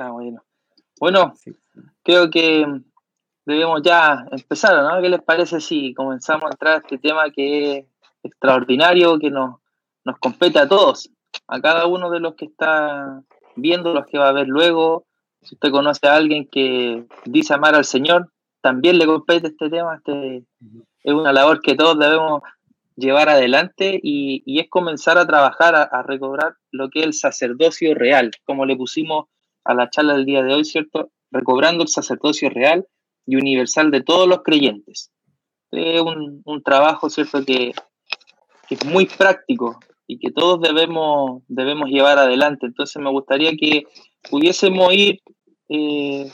Está bueno. Bueno, creo que debemos ya empezar, ¿no? ¿Qué les parece si comenzamos a entrar a este tema que es extraordinario, que nos, nos compete a todos, a cada uno de los que está viendo, los que va a ver luego? Si usted conoce a alguien que dice amar al Señor, también le compete este tema. Este es una labor que todos debemos llevar adelante y, es comenzar a trabajar, a, recobrar lo que es el sacerdocio real, como le pusimos a la charla del día de hoy, ¿cierto? Recobrando el sacerdocio real y universal de todos los creyentes. Es un, trabajo, ¿cierto?, que, es muy práctico y que todos debemos, debemos llevar adelante. Entonces me gustaría que pudiésemos ir eh,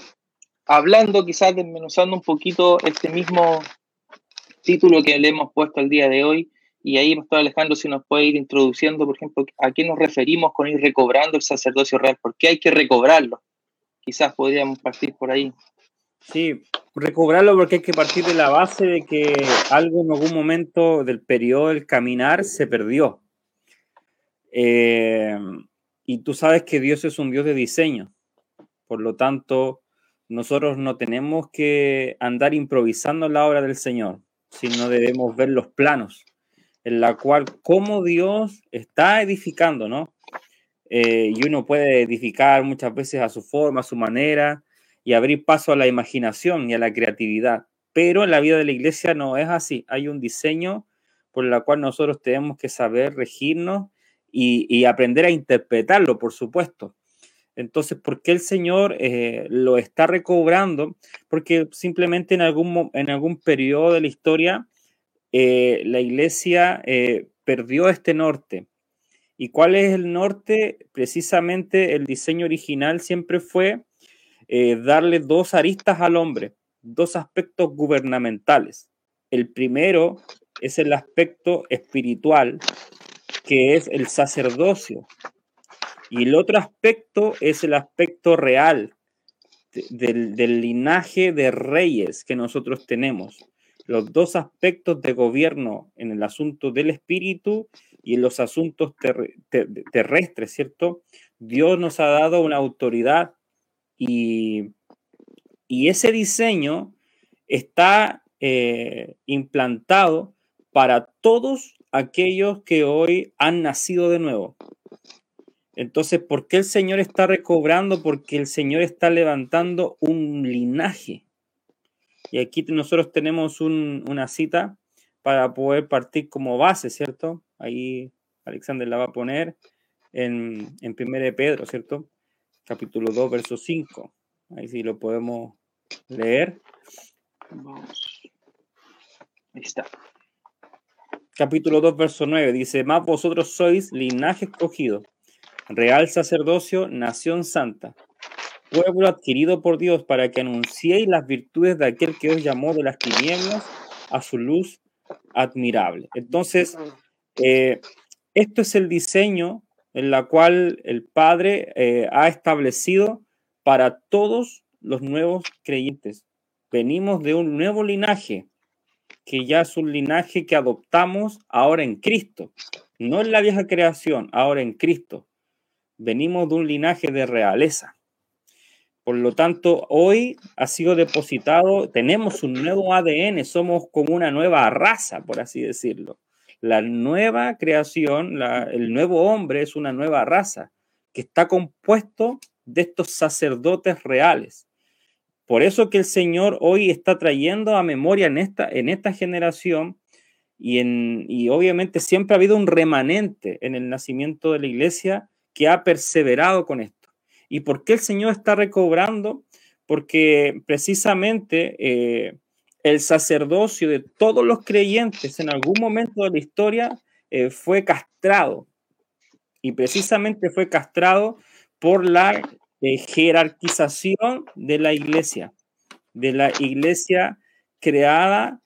hablando, quizás desmenuzando un poquito este mismo título que le hemos puesto el día de hoy. Y ahí, Pastor Alejandro, si nos puede ir introduciendo, por ejemplo, a qué nos referimos con ir recobrando el sacerdocio real, por qué hay que recobrarlo. Quizás podríamos partir por ahí. Sí, recobrarlo porque hay que partir de la base de que algo en algún momento del periodo del caminar se perdió. Eh, y tú sabes que Dios es un Dios de diseño. Por lo tanto, nosotros no tenemos que andar improvisando la obra del Señor, sino debemos ver los planos, en la cual cómo Dios está edificando, ¿no? Eh, y uno puede edificar muchas veces a su forma, a su manera, y abrir paso a la imaginación y a la creatividad. Pero en la vida de la iglesia no es así. Hay un diseño por el cual nosotros tenemos que saber regirnos y, aprender a interpretarlo, por supuesto. Entonces, ¿por qué el Señor eh, lo está recobrando? Porque simplemente en algún, en algún periodo de la historia eh, la iglesia eh, perdió este norte. ¿Y cuál es el norte? Precisamente el diseño original siempre fue darle dos aristas al hombre, dos aspectos gubernamentales. El primero es el aspecto espiritual, que es el sacerdocio, y el otro aspecto es el aspecto real del, linaje de reyes que nosotros tenemos. Los dos aspectos de gobierno en el asunto del espíritu y en los asuntos terrestres, ¿cierto? Dios nos ha dado una autoridad y, ese diseño está eh, implantado para todos aquellos que hoy han nacido de nuevo. Entonces, ¿por qué el Señor está recobrando? Porque el Señor está levantando un linaje. Y aquí nosotros tenemos una cita para poder partir como base, ¿cierto? Ahí Alexander la va a poner en, en 1 de Pedro, ¿cierto? Capítulo 2, verso 5. Ahí sí lo podemos leer. Vamos. Ahí está. Capítulo 2, verso 9. Dice, más vosotros sois linaje escogido real sacerdocio, nación santa, pueblo adquirido por Dios para que anunciéis las virtudes de aquel que os llamó de las tinieblas a su luz admirable. Entonces, eh, esto es el diseño en la cual el Padre eh, ha establecido para todos los nuevos creyentes. Venimos de un nuevo linaje, que ya es un linaje que adoptamos ahora en Cristo, no en la vieja creación, ahora en Cristo venimos de un linaje de realeza. Por lo tanto, hoy ha sido depositado, tenemos un nuevo ADN, somos como una nueva raza, por así decirlo. La nueva creación, el nuevo hombre es una nueva raza que está compuesto de estos sacerdotes reales. Por eso que el Señor hoy está trayendo a memoria en esta, en esta generación y, en, y obviamente siempre ha habido un remanente en el nacimiento de la iglesia que ha perseverado con esto. ¿Y por qué el Señor está recobrando? Porque precisamente eh, el sacerdocio de todos los creyentes en algún momento de la historia eh, fue castrado. Y precisamente fue castrado por la eh, jerarquización de la iglesia, de la iglesia creada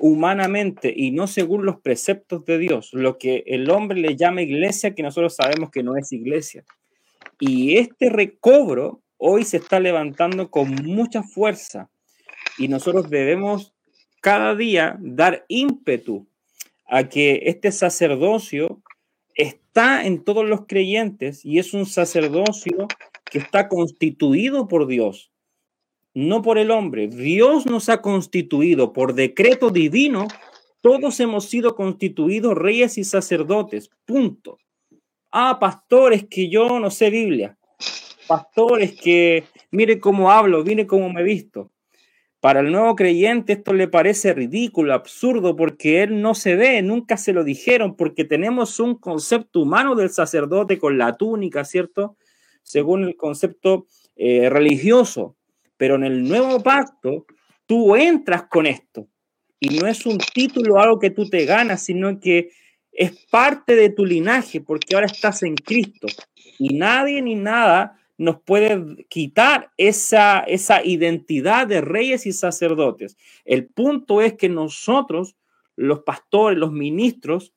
humanamente y no según los preceptos de Dios, lo que el hombre le llama iglesia, que nosotros sabemos que no es iglesia. Y este recobro hoy se está levantando con mucha fuerza y nosotros debemos cada día dar ímpetu a que este sacerdocio está en todos los creyentes y es un sacerdocio que está constituido por Dios, no por el hombre. Dios nos ha constituido por decreto divino. Todos hemos sido constituidos reyes y sacerdotes. Punto. Ah, pastores que yo no sé Biblia. Pastores que mire cómo hablo, mire cómo me visto. Para el nuevo creyente esto le parece ridículo, absurdo, porque él no se ve, nunca se lo dijeron, porque tenemos un concepto humano del sacerdote con la túnica, ¿cierto? Según el concepto eh, religioso. Pero en el nuevo pacto, tú entras con esto. Y no es un título, algo que tú te ganas, sino que es parte de tu linaje, porque ahora estás en Cristo. Y nadie ni nada nos puede quitar esa, esa identidad de reyes y sacerdotes. El punto es que nosotros, los pastores, los ministros,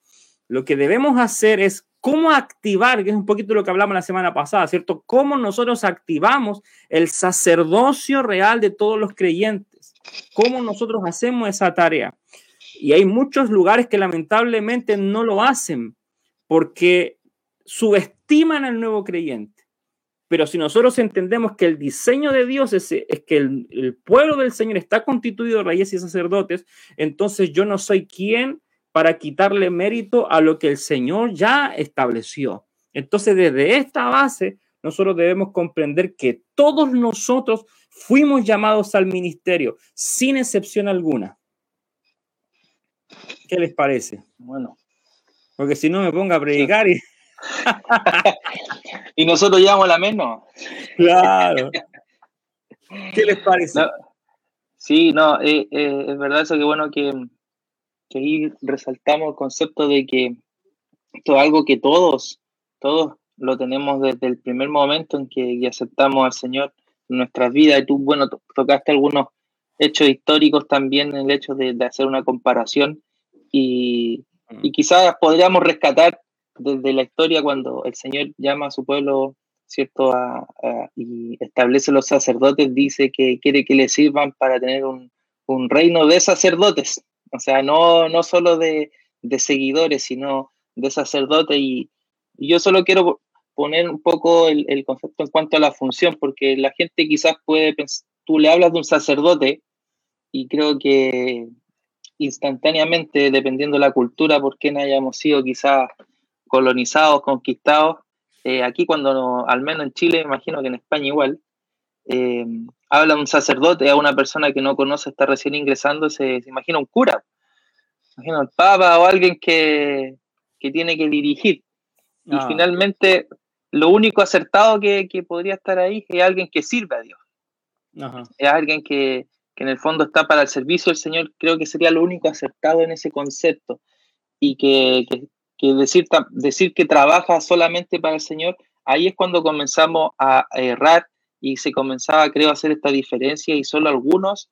lo que debemos hacer es cómo activar, que es un poquito lo que hablamos la semana pasada, ¿cierto? Cómo nosotros activamos el sacerdocio real de todos los creyentes. Cómo nosotros hacemos esa tarea. Y hay muchos lugares que lamentablemente no lo hacen porque subestiman al nuevo creyente. Pero si nosotros entendemos que el diseño de Dios es, que el, pueblo del Señor está constituido de reyes y sacerdotes, entonces yo no soy quien para quitarle mérito a lo que el Señor ya estableció. Entonces, desde esta base, nosotros debemos comprender que todos nosotros fuimos llamados al ministerio, sin excepción alguna. ¿Qué les parece? Bueno. Porque si no me ponga a predicar y y nosotros llevamos la menos. Claro. ¿Qué les parece? sí, no, eh, eh, es verdad eso que bueno que, que, ahí resaltamos el concepto de que esto es algo que todos, todos lo tenemos desde el primer momento en que aceptamos al Señor en nuestras vidas. Y tú, bueno, tocaste algunos hechos históricos también, el hecho de, hacer una comparación y, y mm. quizás podríamos rescatar desde la historia cuando el Señor llama a su pueblo, ¿cierto? y establece los sacerdotes, dice que quiere que le sirvan para tener un, reino de sacerdotes, o sea, no, no solo de, seguidores, sino de sacerdotes. Y, yo solo quiero poner un poco el, el, concepto en cuanto a la función, porque la gente quizás puede pensar, tú le hablas de un sacerdote y creo que instantáneamente, dependiendo de la cultura, por quien hayamos sido quizás colonizados, conquistados. Eh, aquí cuando, al menos en Chile, imagino que en España igual, eh, habla un sacerdote a una persona que no conoce, está recién ingresando, se, imagina un cura, imagina el papa o alguien que, tiene que dirigir. Y ah. finalmente, lo único acertado que, podría estar ahí es alguien que sirve a Dios. Es alguien que, en el fondo está para el servicio del Señor, creo que sería lo único acertado en ese concepto. Y que, que decir, decir que trabaja solamente para el Señor, ahí es cuando comenzamos a errar y se comenzaba, creo, a hacer esta diferencia y solo algunos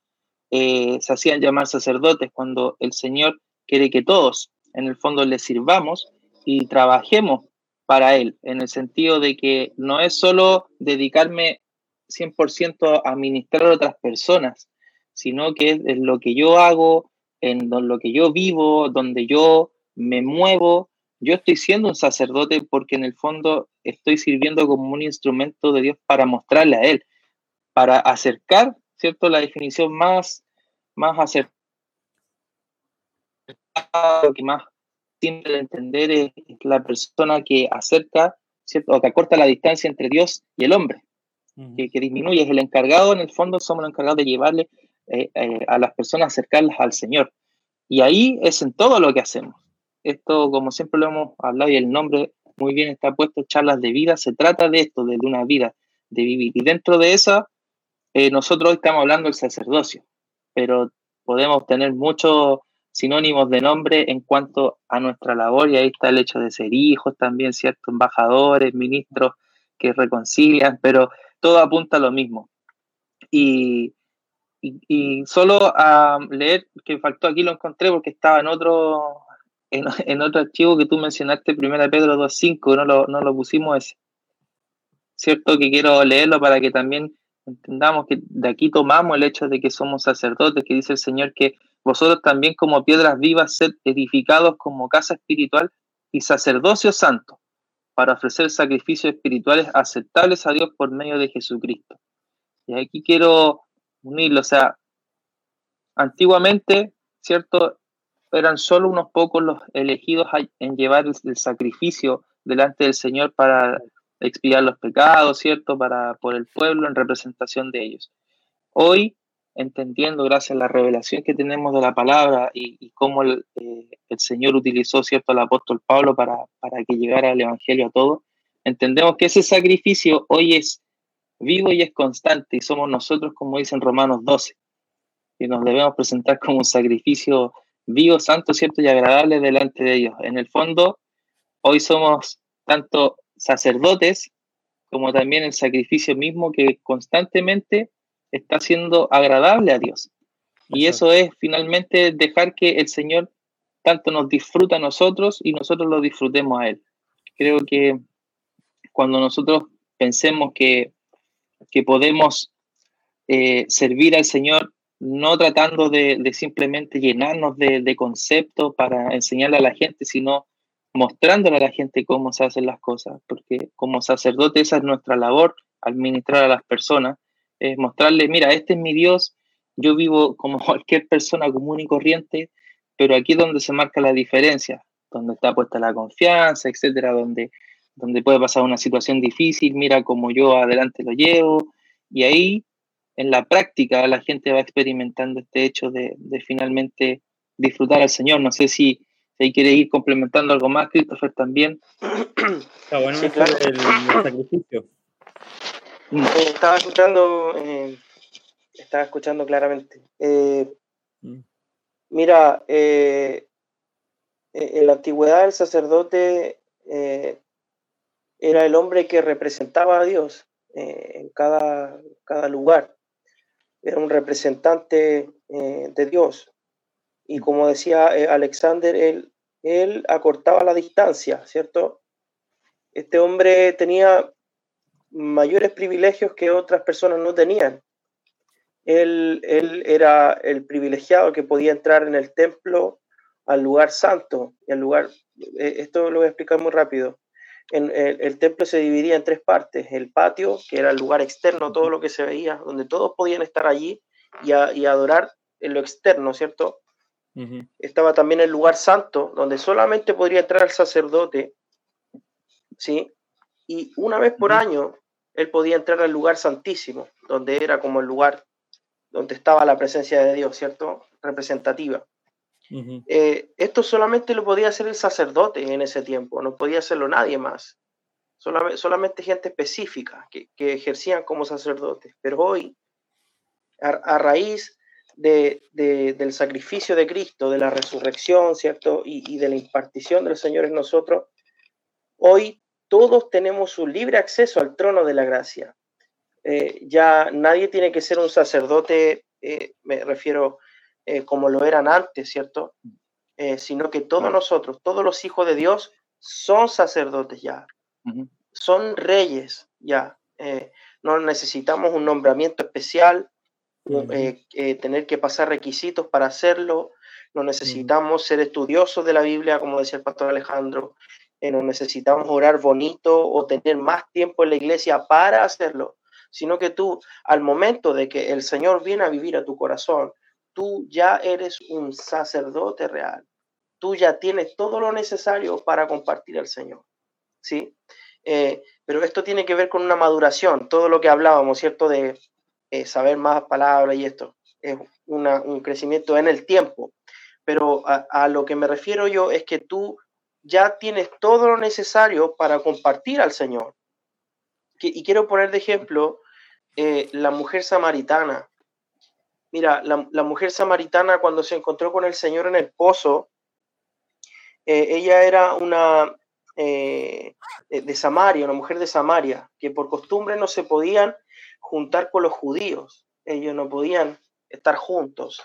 eh, se hacían llamar sacerdotes cuando el Señor quiere que todos, en el fondo, le sirvamos y trabajemos para Él, en el sentido de que no es solo dedicarme 100% a ministrar a otras personas, sino que es lo que yo hago, en lo que yo vivo, donde yo me muevo, yo estoy siendo un sacerdote porque en el fondo estoy sirviendo como un instrumento de Dios para mostrarle a Él, para acercar, ¿cierto? La definición más, más acertada, lo que más simple de entender es, la persona que acerca, ¿cierto? O que acorta la distancia entre Dios y el hombre, que, disminuye, es el encargado, en el fondo somos los encargados de llevarle eh, eh, a las personas, acercarlas al Señor. Y ahí es en todo lo que hacemos esto, como siempre lo hemos hablado y el nombre muy bien está puesto, charlas de vida, se trata de esto, de una vida, de vivir. Y dentro de eso, eh, nosotros hoy estamos hablando del sacerdocio, pero podemos tener muchos sinónimos de nombre en cuanto a nuestra labor, y ahí está el hecho de ser hijos también, ¿cierto? Embajadores, ministros que reconcilian, pero todo apunta a lo mismo. Y, y, solo a leer, que faltó aquí lo encontré porque estaba en otro, en, otro archivo que tú mencionaste, primera Pedro 2.5, no lo, no lo pusimos ese. Cierto que quiero leerlo para que también entendamos que de aquí tomamos el hecho de que somos sacerdotes, que dice el Señor que vosotros también como piedras vivas sed edificados como casa espiritual y sacerdocio santo, para ofrecer sacrificios espirituales aceptables a Dios por medio de Jesucristo. Y aquí quiero unirlo, o sea, antiguamente, ¿cierto? Eran solo unos pocos los elegidos en llevar el, sacrificio delante del Señor para expiar los pecados, ¿cierto? Para, por el pueblo en representación de ellos. Hoy, entendiendo gracias a la revelación que tenemos de la palabra y, cómo el, eh, el, Señor utilizó, ¿cierto?, al apóstol Pablo para, para que llegara el Evangelio a todos, entendemos que ese sacrificio hoy es vivo y es constante y somos nosotros, como dicen Romanos 12, que nos debemos presentar como un sacrificio vivo, santo, cierto y agradable delante de ellos. En el fondo, hoy somos tanto sacerdotes como también el sacrificio mismo que constantemente está siendo agradable a Dios. Y eso es finalmente dejar que el Señor tanto nos disfruta a nosotros y nosotros lo disfrutemos a Él. Creo que cuando nosotros pensemos que, que podemos eh, servir al Señor no tratando de, simplemente llenarnos de, conceptos para enseñarle a la gente, sino mostrándole a la gente cómo se hacen las cosas, porque como sacerdote esa es nuestra labor, administrar a las personas, es mostrarle, mira, este es mi Dios, yo vivo como cualquier persona común y corriente, pero aquí es donde se marca la diferencia, donde está puesta la confianza, etcétera, donde, donde puede pasar una situación difícil, mira cómo yo adelante lo llevo, y ahí en la práctica la gente va experimentando este hecho de, finalmente disfrutar al Señor. No sé si, si quiere ir complementando algo más, Christopher, también. Está bueno el, sacrificio. Mm. Eh, estaba escuchando, eh, estaba escuchando claramente. Eh, mm. Mira, en la antigüedad el sacerdote era el hombre que representaba a Dios en cada, cada lugar era un representante eh, de Dios. Y como decía eh, Alexander, él, él acortaba la distancia, ¿cierto? Este hombre tenía mayores privilegios que otras personas no tenían. Él, él, era el privilegiado que podía entrar en el templo al lugar santo. Y al lugar, eh, esto lo voy a explicar muy rápido el, templo se dividía en tres partes. El patio, que era el lugar externo, todo lo que se veía, donde todos podían estar allí y, adorar en lo externo, ¿cierto? Estaba también el lugar santo, donde solamente podría entrar el sacerdote, ¿sí? Y una vez por año, él podía entrar al lugar santísimo, donde era como el lugar donde estaba la presencia de Dios, ¿cierto? Representativa. Eh, esto solamente lo podía hacer el sacerdote en ese tiempo, no podía hacerlo nadie más. Solamente, gente específica que, ejercían como sacerdotes. Pero hoy, a, raíz de, del sacrificio de Cristo, de la resurrección, ¿cierto? Y, de la impartición del Señor en nosotros, hoy todos tenemos un libre acceso al trono de la gracia. Eh, ya nadie tiene que ser un sacerdote, eh, me refiero eh, como lo eran antes, ¿cierto? Eh, sino que todos nosotros, todos los hijos de Dios, son sacerdotes ya, son reyes ya. Eh, no necesitamos un nombramiento especial, tener que pasar requisitos para hacerlo, no necesitamos ser estudiosos de la Biblia, como decía el pastor Alejandro, no necesitamos orar bonito o tener más tiempo en la iglesia para hacerlo, sino que tú, al momento de que el Señor viene a vivir a tu corazón, tú ya eres un sacerdote real. Tú ya tienes todo lo necesario para compartir al Señor. ¿Sí? Eh, pero esto tiene que ver con una maduración, todo lo que hablábamos, ¿cierto? De eh, saber más palabras y esto. Es un crecimiento en el tiempo. Pero a, lo que me refiero yo es que tú ya tienes todo lo necesario para compartir al Señor. y quiero poner de ejemplo eh, la mujer samaritana. Mira, la, mujer samaritana cuando se encontró con el Señor en el pozo, eh, ella era una eh, de Samaria, una mujer de Samaria, que por costumbre no se podían juntar con los judíos, ellos no podían estar juntos.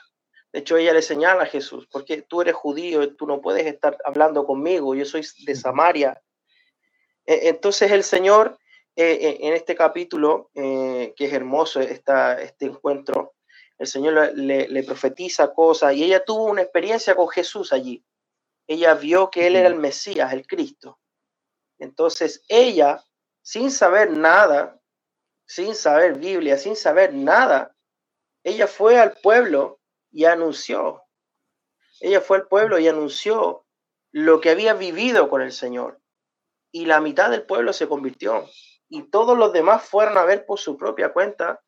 De hecho, ella le señala a Jesús, porque tú eres judío, tú no puedes estar hablando conmigo, yo soy de Samaria. E, entonces el Señor, eh, en este capítulo, que es hermoso esta, este encuentro, el Señor le, profetiza cosas y ella tuvo una experiencia con Jesús allí. Ella vio que Él era el Mesías, el Cristo. Entonces ella, sin saber nada, sin saber Biblia, sin saber nada, ella fue al pueblo y anunció. Ella fue al pueblo y anunció lo que había vivido con el Señor. Y la mitad del pueblo se convirtió. Y todos los demás fueron a ver por su propia cuenta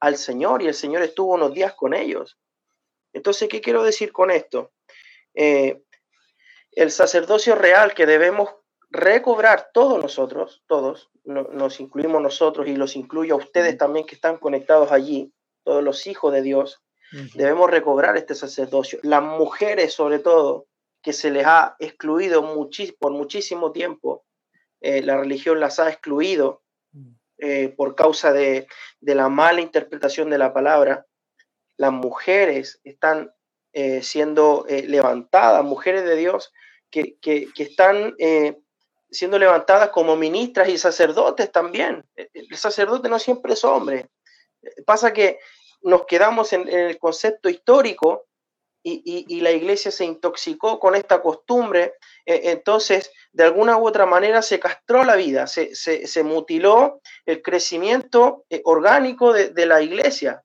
al Señor y el Señor estuvo unos días con ellos. Entonces, ¿qué quiero decir con esto? Eh, el sacerdocio real que debemos recobrar todos nosotros, todos, nos incluimos nosotros y los incluyo a ustedes también que están conectados allí, todos los hijos de Dios, debemos recobrar este sacerdocio. Las mujeres, sobre todo, que se les ha excluido por muchísimo tiempo, eh, la religión las ha excluido. Eh, por causa de, de, la mala interpretación de la palabra. Las mujeres están eh, siendo levantadas, mujeres de Dios que, que están siendo levantadas como ministras y sacerdotes también. El sacerdote no siempre es hombre. Pasa que nos quedamos en, el concepto histórico y, la iglesia se intoxicó con esta costumbre, e, entonces de alguna u otra manera se castró la vida, se, mutiló el crecimiento eh, orgánico de, la iglesia.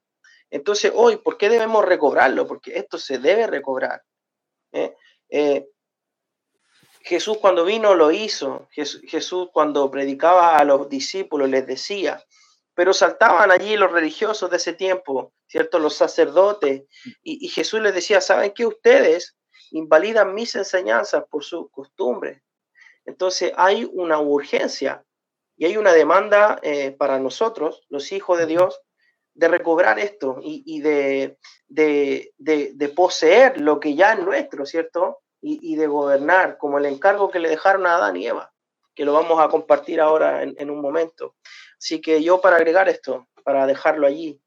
Entonces hoy, ¿por qué debemos recobrarlo? Porque esto se debe recobrar. ¿eh? Eh, Jesús cuando vino lo hizo. Jesús cuando predicaba a los discípulos les decía, pero saltaban allí los religiosos de ese tiempo, ¿cierto? Los sacerdotes. Y, Jesús les decía, ¿saben qué? Ustedes invalidan mis enseñanzas por su costumbre. Entonces hay una urgencia y hay una demanda eh, para nosotros, los hijos de Dios, de recobrar esto y, de, de, poseer lo que ya es nuestro, ¿cierto? Y, de gobernar, como el encargo que le dejaron a Adán y Eva, que lo vamos a compartir ahora en un momento. Así que yo para agregar esto, para dejarlo allí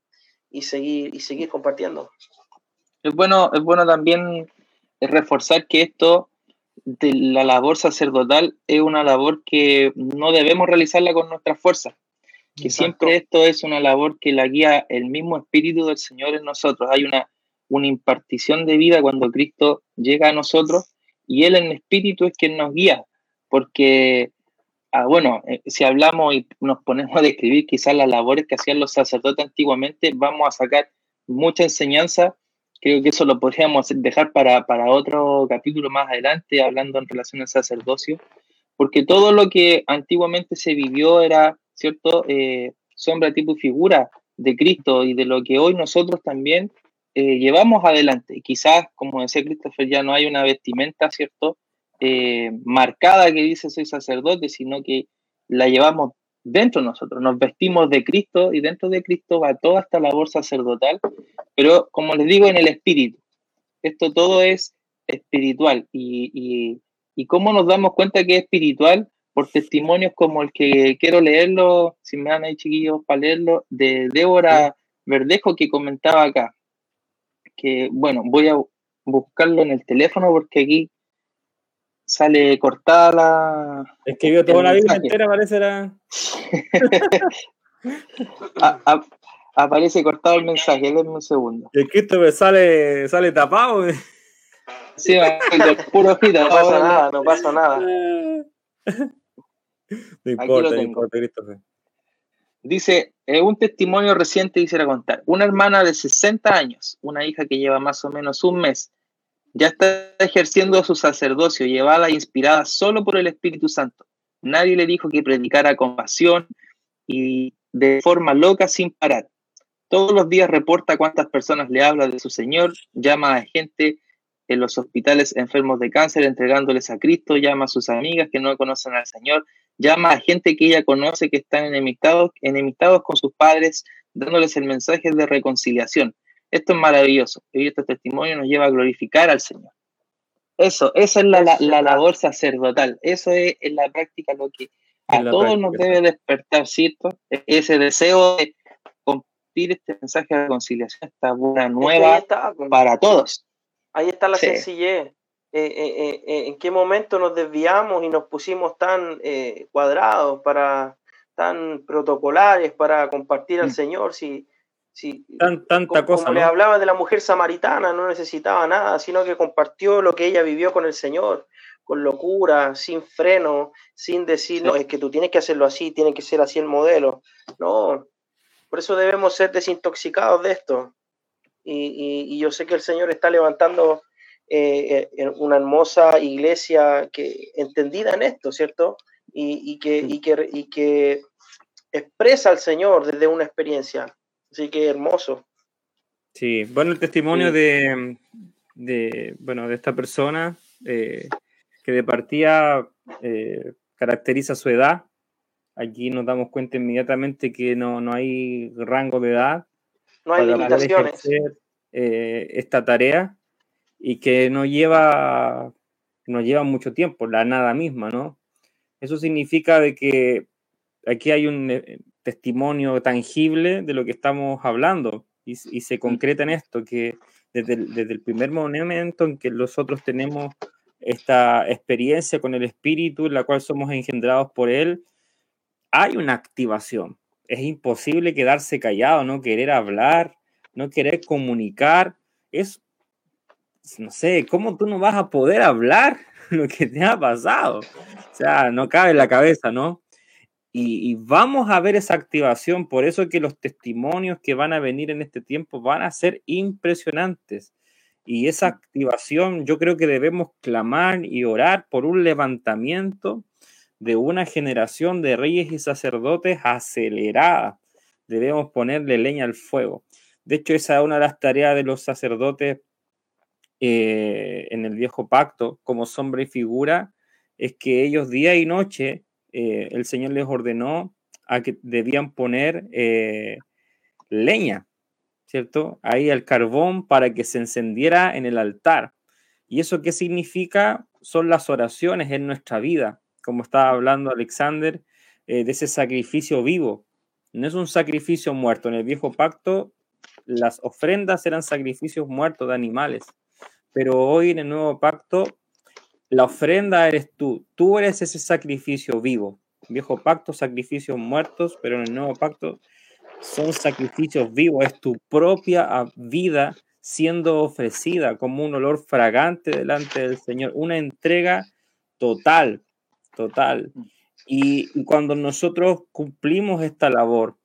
y seguir, y seguir compartiendo. Es bueno, es bueno también reforzar que esto de la labor sacerdotal es una labor que no debemos realizarla con nuestras fuerzas, que siempre esto es una labor que la guía el mismo Espíritu del Señor en nosotros. Hay una, una impartición de vida cuando Cristo llega a nosotros y Él en Espíritu es quien nos guía, porque Ah, bueno, eh, si hablamos y nos ponemos a describir quizás las labores que hacían los sacerdotes antiguamente, vamos a sacar mucha enseñanza. Creo que eso lo podríamos dejar para, otro capítulo más adelante, hablando en relación al sacerdocio, porque todo lo que antiguamente se vivió era, ¿cierto?, eh, sombra, tipo y figura de Cristo y de lo que hoy nosotros también eh, llevamos adelante. Quizás, como decía Christopher, ya no hay una vestimenta, ¿cierto?, eh, marcada que dice soy sacerdote, sino que la llevamos dentro de nosotros, nos vestimos de Cristo y dentro de Cristo va toda esta labor sacerdotal, pero como les digo, en el espíritu. Esto todo es espiritual. Y, y, y cómo nos damos cuenta que es espiritual por testimonios como el que quiero leerlo, si me dan ahí chiquillos para leerlo, de Débora Verdejo que comentaba acá, que bueno, voy a buscarlo en el teléfono porque aquí sale cortada la. Escribió toda la vida entera, parece la. aparece cortado el mensaje, denme un segundo. El Christopher sale, sale tapado. Sí, puro No pasa nada, no pasa nada. No importa, no importa, Christopher. Dice, eh, un testimonio reciente quisiera contar. Una hermana de 60 años, una hija que lleva más o menos un mes, ya está ejerciendo su sacerdocio, llevada e inspirada solo por el Espíritu Santo. Nadie le dijo que predicara con pasión y de forma loca sin parar. Todos los días reporta cuántas personas le habla de su Señor, llama a gente en los hospitales enfermos de cáncer entregándoles a Cristo, llama a sus amigas que no conocen al Señor, llama a gente que ella conoce que están enemistados, enemistados con sus padres, dándoles el mensaje de reconciliación. Esto es maravilloso. Y este testimonio nos lleva a glorificar al Señor. Eso, esa es la, labor sacerdotal. Eso es en la práctica lo que a todos nos debe despertar, ¿cierto? Ese deseo de compartir este mensaje de reconciliación, esta buena nueva pues. para todos. Ahí está la sencillez. Eh, eh, eh, ¿En qué momento nos desviamos y nos pusimos tan cuadrados, para, tan protocolares para compartir al mm. Señor? Si Sí, tanta cosa. Como le hablaba de la mujer samaritana, no necesitaba nada, sino que compartió lo que ella vivió con el Señor, con locura, sin freno, sin decir, no, es que tú tienes que hacerlo así, tiene que ser así el modelo. No, por eso debemos ser desintoxicados de esto. Y, yo sé que el Señor está levantando eh, eh, una hermosa iglesia que entendida en esto, ¿cierto? Y, que, que, y que expresa al Señor desde una experiencia. Así que hermoso. Sí, bueno, el testimonio de, de, bueno, de esta persona eh, que de partida eh, caracteriza su edad. Aquí nos damos cuenta inmediatamente que no, no hay rango de edad no hay para limitaciones. Eh, esta tarea y que no lleva, no lleva mucho tiempo, la nada misma, ¿no? Eso significa de que aquí hay un testimonio tangible de lo que estamos hablando y, y se concreta en esto, que desde el, desde el primer momento en que nosotros tenemos esta experiencia con el Espíritu, en la cual somos engendrados por Él, hay una activación. Es imposible quedarse callado, no querer hablar, no querer comunicar. Es, no sé, ¿cómo tú no vas a poder hablar lo que te ha pasado? O sea, no cabe en la cabeza, ¿no? Y, y, vamos a ver esa activación, por eso que los testimonios que van a venir en este tiempo van a ser impresionantes. Y esa activación yo creo que debemos clamar y orar por un levantamiento de una generación de reyes y sacerdotes acelerada. Debemos ponerle leña al fuego. De hecho, esa es una de las tareas de los sacerdotes eh, en el viejo pacto, como sombra y figura, es que ellos día y noche, eh, el Señor les ordenó a que debían poner eh, leña ¿cierto? Ahí el carbón para que se encendiera en el altar. ¿Y eso qué significa? Son las oraciones en nuestra vida, como estaba hablando Alexander, eh, de ese sacrificio vivo. No es un sacrificio muerto. En el viejo pacto las ofrendas eran sacrificios muertos de animales, pero hoy en el nuevo pacto la ofrenda eres tú. Tú eres ese sacrificio vivo. Viejo pacto, sacrificios muertos, pero en el nuevo pacto son sacrificios vivos, es tu propia ah, vida siendo ofrecida como un olor fragante delante del Señor, una entrega total, total. Y, cuando nosotros cumplimos esta labor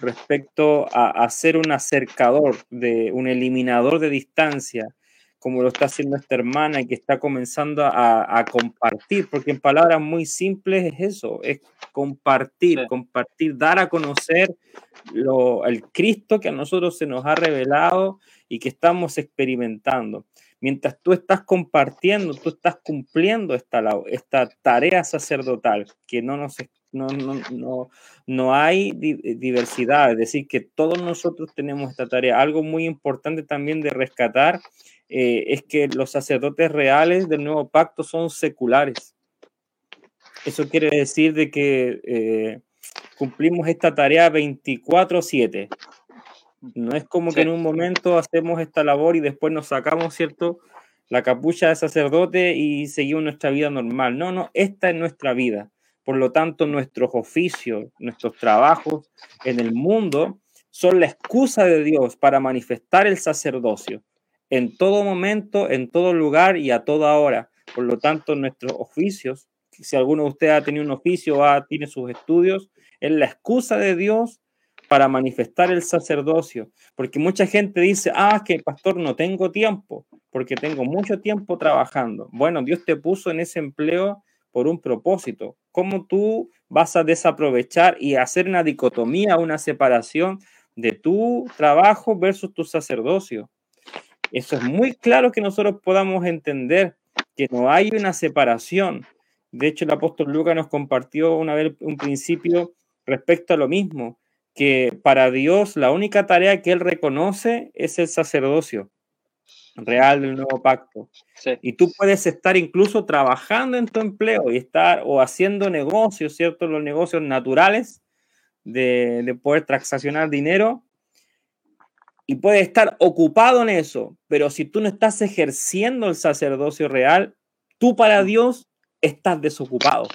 respecto a, a, ser un acercador, de un eliminador de distancia, como lo está haciendo esta hermana y que está comenzando a, compartir, porque en palabras muy simples es eso, es compartir, compartir, dar a conocer lo, el Cristo que a nosotros se nos ha revelado y que estamos experimentando. Mientras tú estás compartiendo, tú estás cumpliendo esta, esta tarea sacerdotal, que no nos no, no, no, no hay diversidad, es decir, que todos nosotros tenemos esta tarea. Algo muy importante también de rescatar eh, es que los sacerdotes reales del nuevo pacto son seculares. Eso quiere decir de que eh, cumplimos esta tarea 24/7. No es como que en un momento hacemos esta labor y después nos sacamos, ¿cierto? La capucha de sacerdote y seguimos nuestra vida normal. No, no, esta es nuestra vida. Por lo tanto, nuestros oficios, nuestros trabajos en el mundo son la excusa de Dios para manifestar el sacerdocio en todo momento, en todo lugar y a toda hora. Por lo tanto, nuestros oficios, si alguno de ustedes ha tenido un oficio o tiene sus estudios, es la excusa de Dios para manifestar el sacerdocio. Porque mucha gente dice, ah, que pastor no tengo tiempo, porque tengo mucho tiempo trabajando. Bueno, Dios te puso en ese empleo por un propósito. ¿Cómo tú vas a desaprovechar y hacer una dicotomía, una separación de tu trabajo versus tu sacerdocio? Eso es muy claro que nosotros podamos entender que no hay una separación. De hecho, el apóstol Lucas nos compartió una vez un principio respecto a lo mismo, que para Dios la única tarea que Él reconoce es el sacerdocio real del nuevo pacto. Y tú puedes estar incluso trabajando en tu empleo y estar o haciendo negocios, ¿cierto? Los negocios naturales de, de poder transaccionar dinero, y puedes estar ocupado en eso, pero si tú no estás ejerciendo el sacerdocio real, tú para Dios estás desocupado.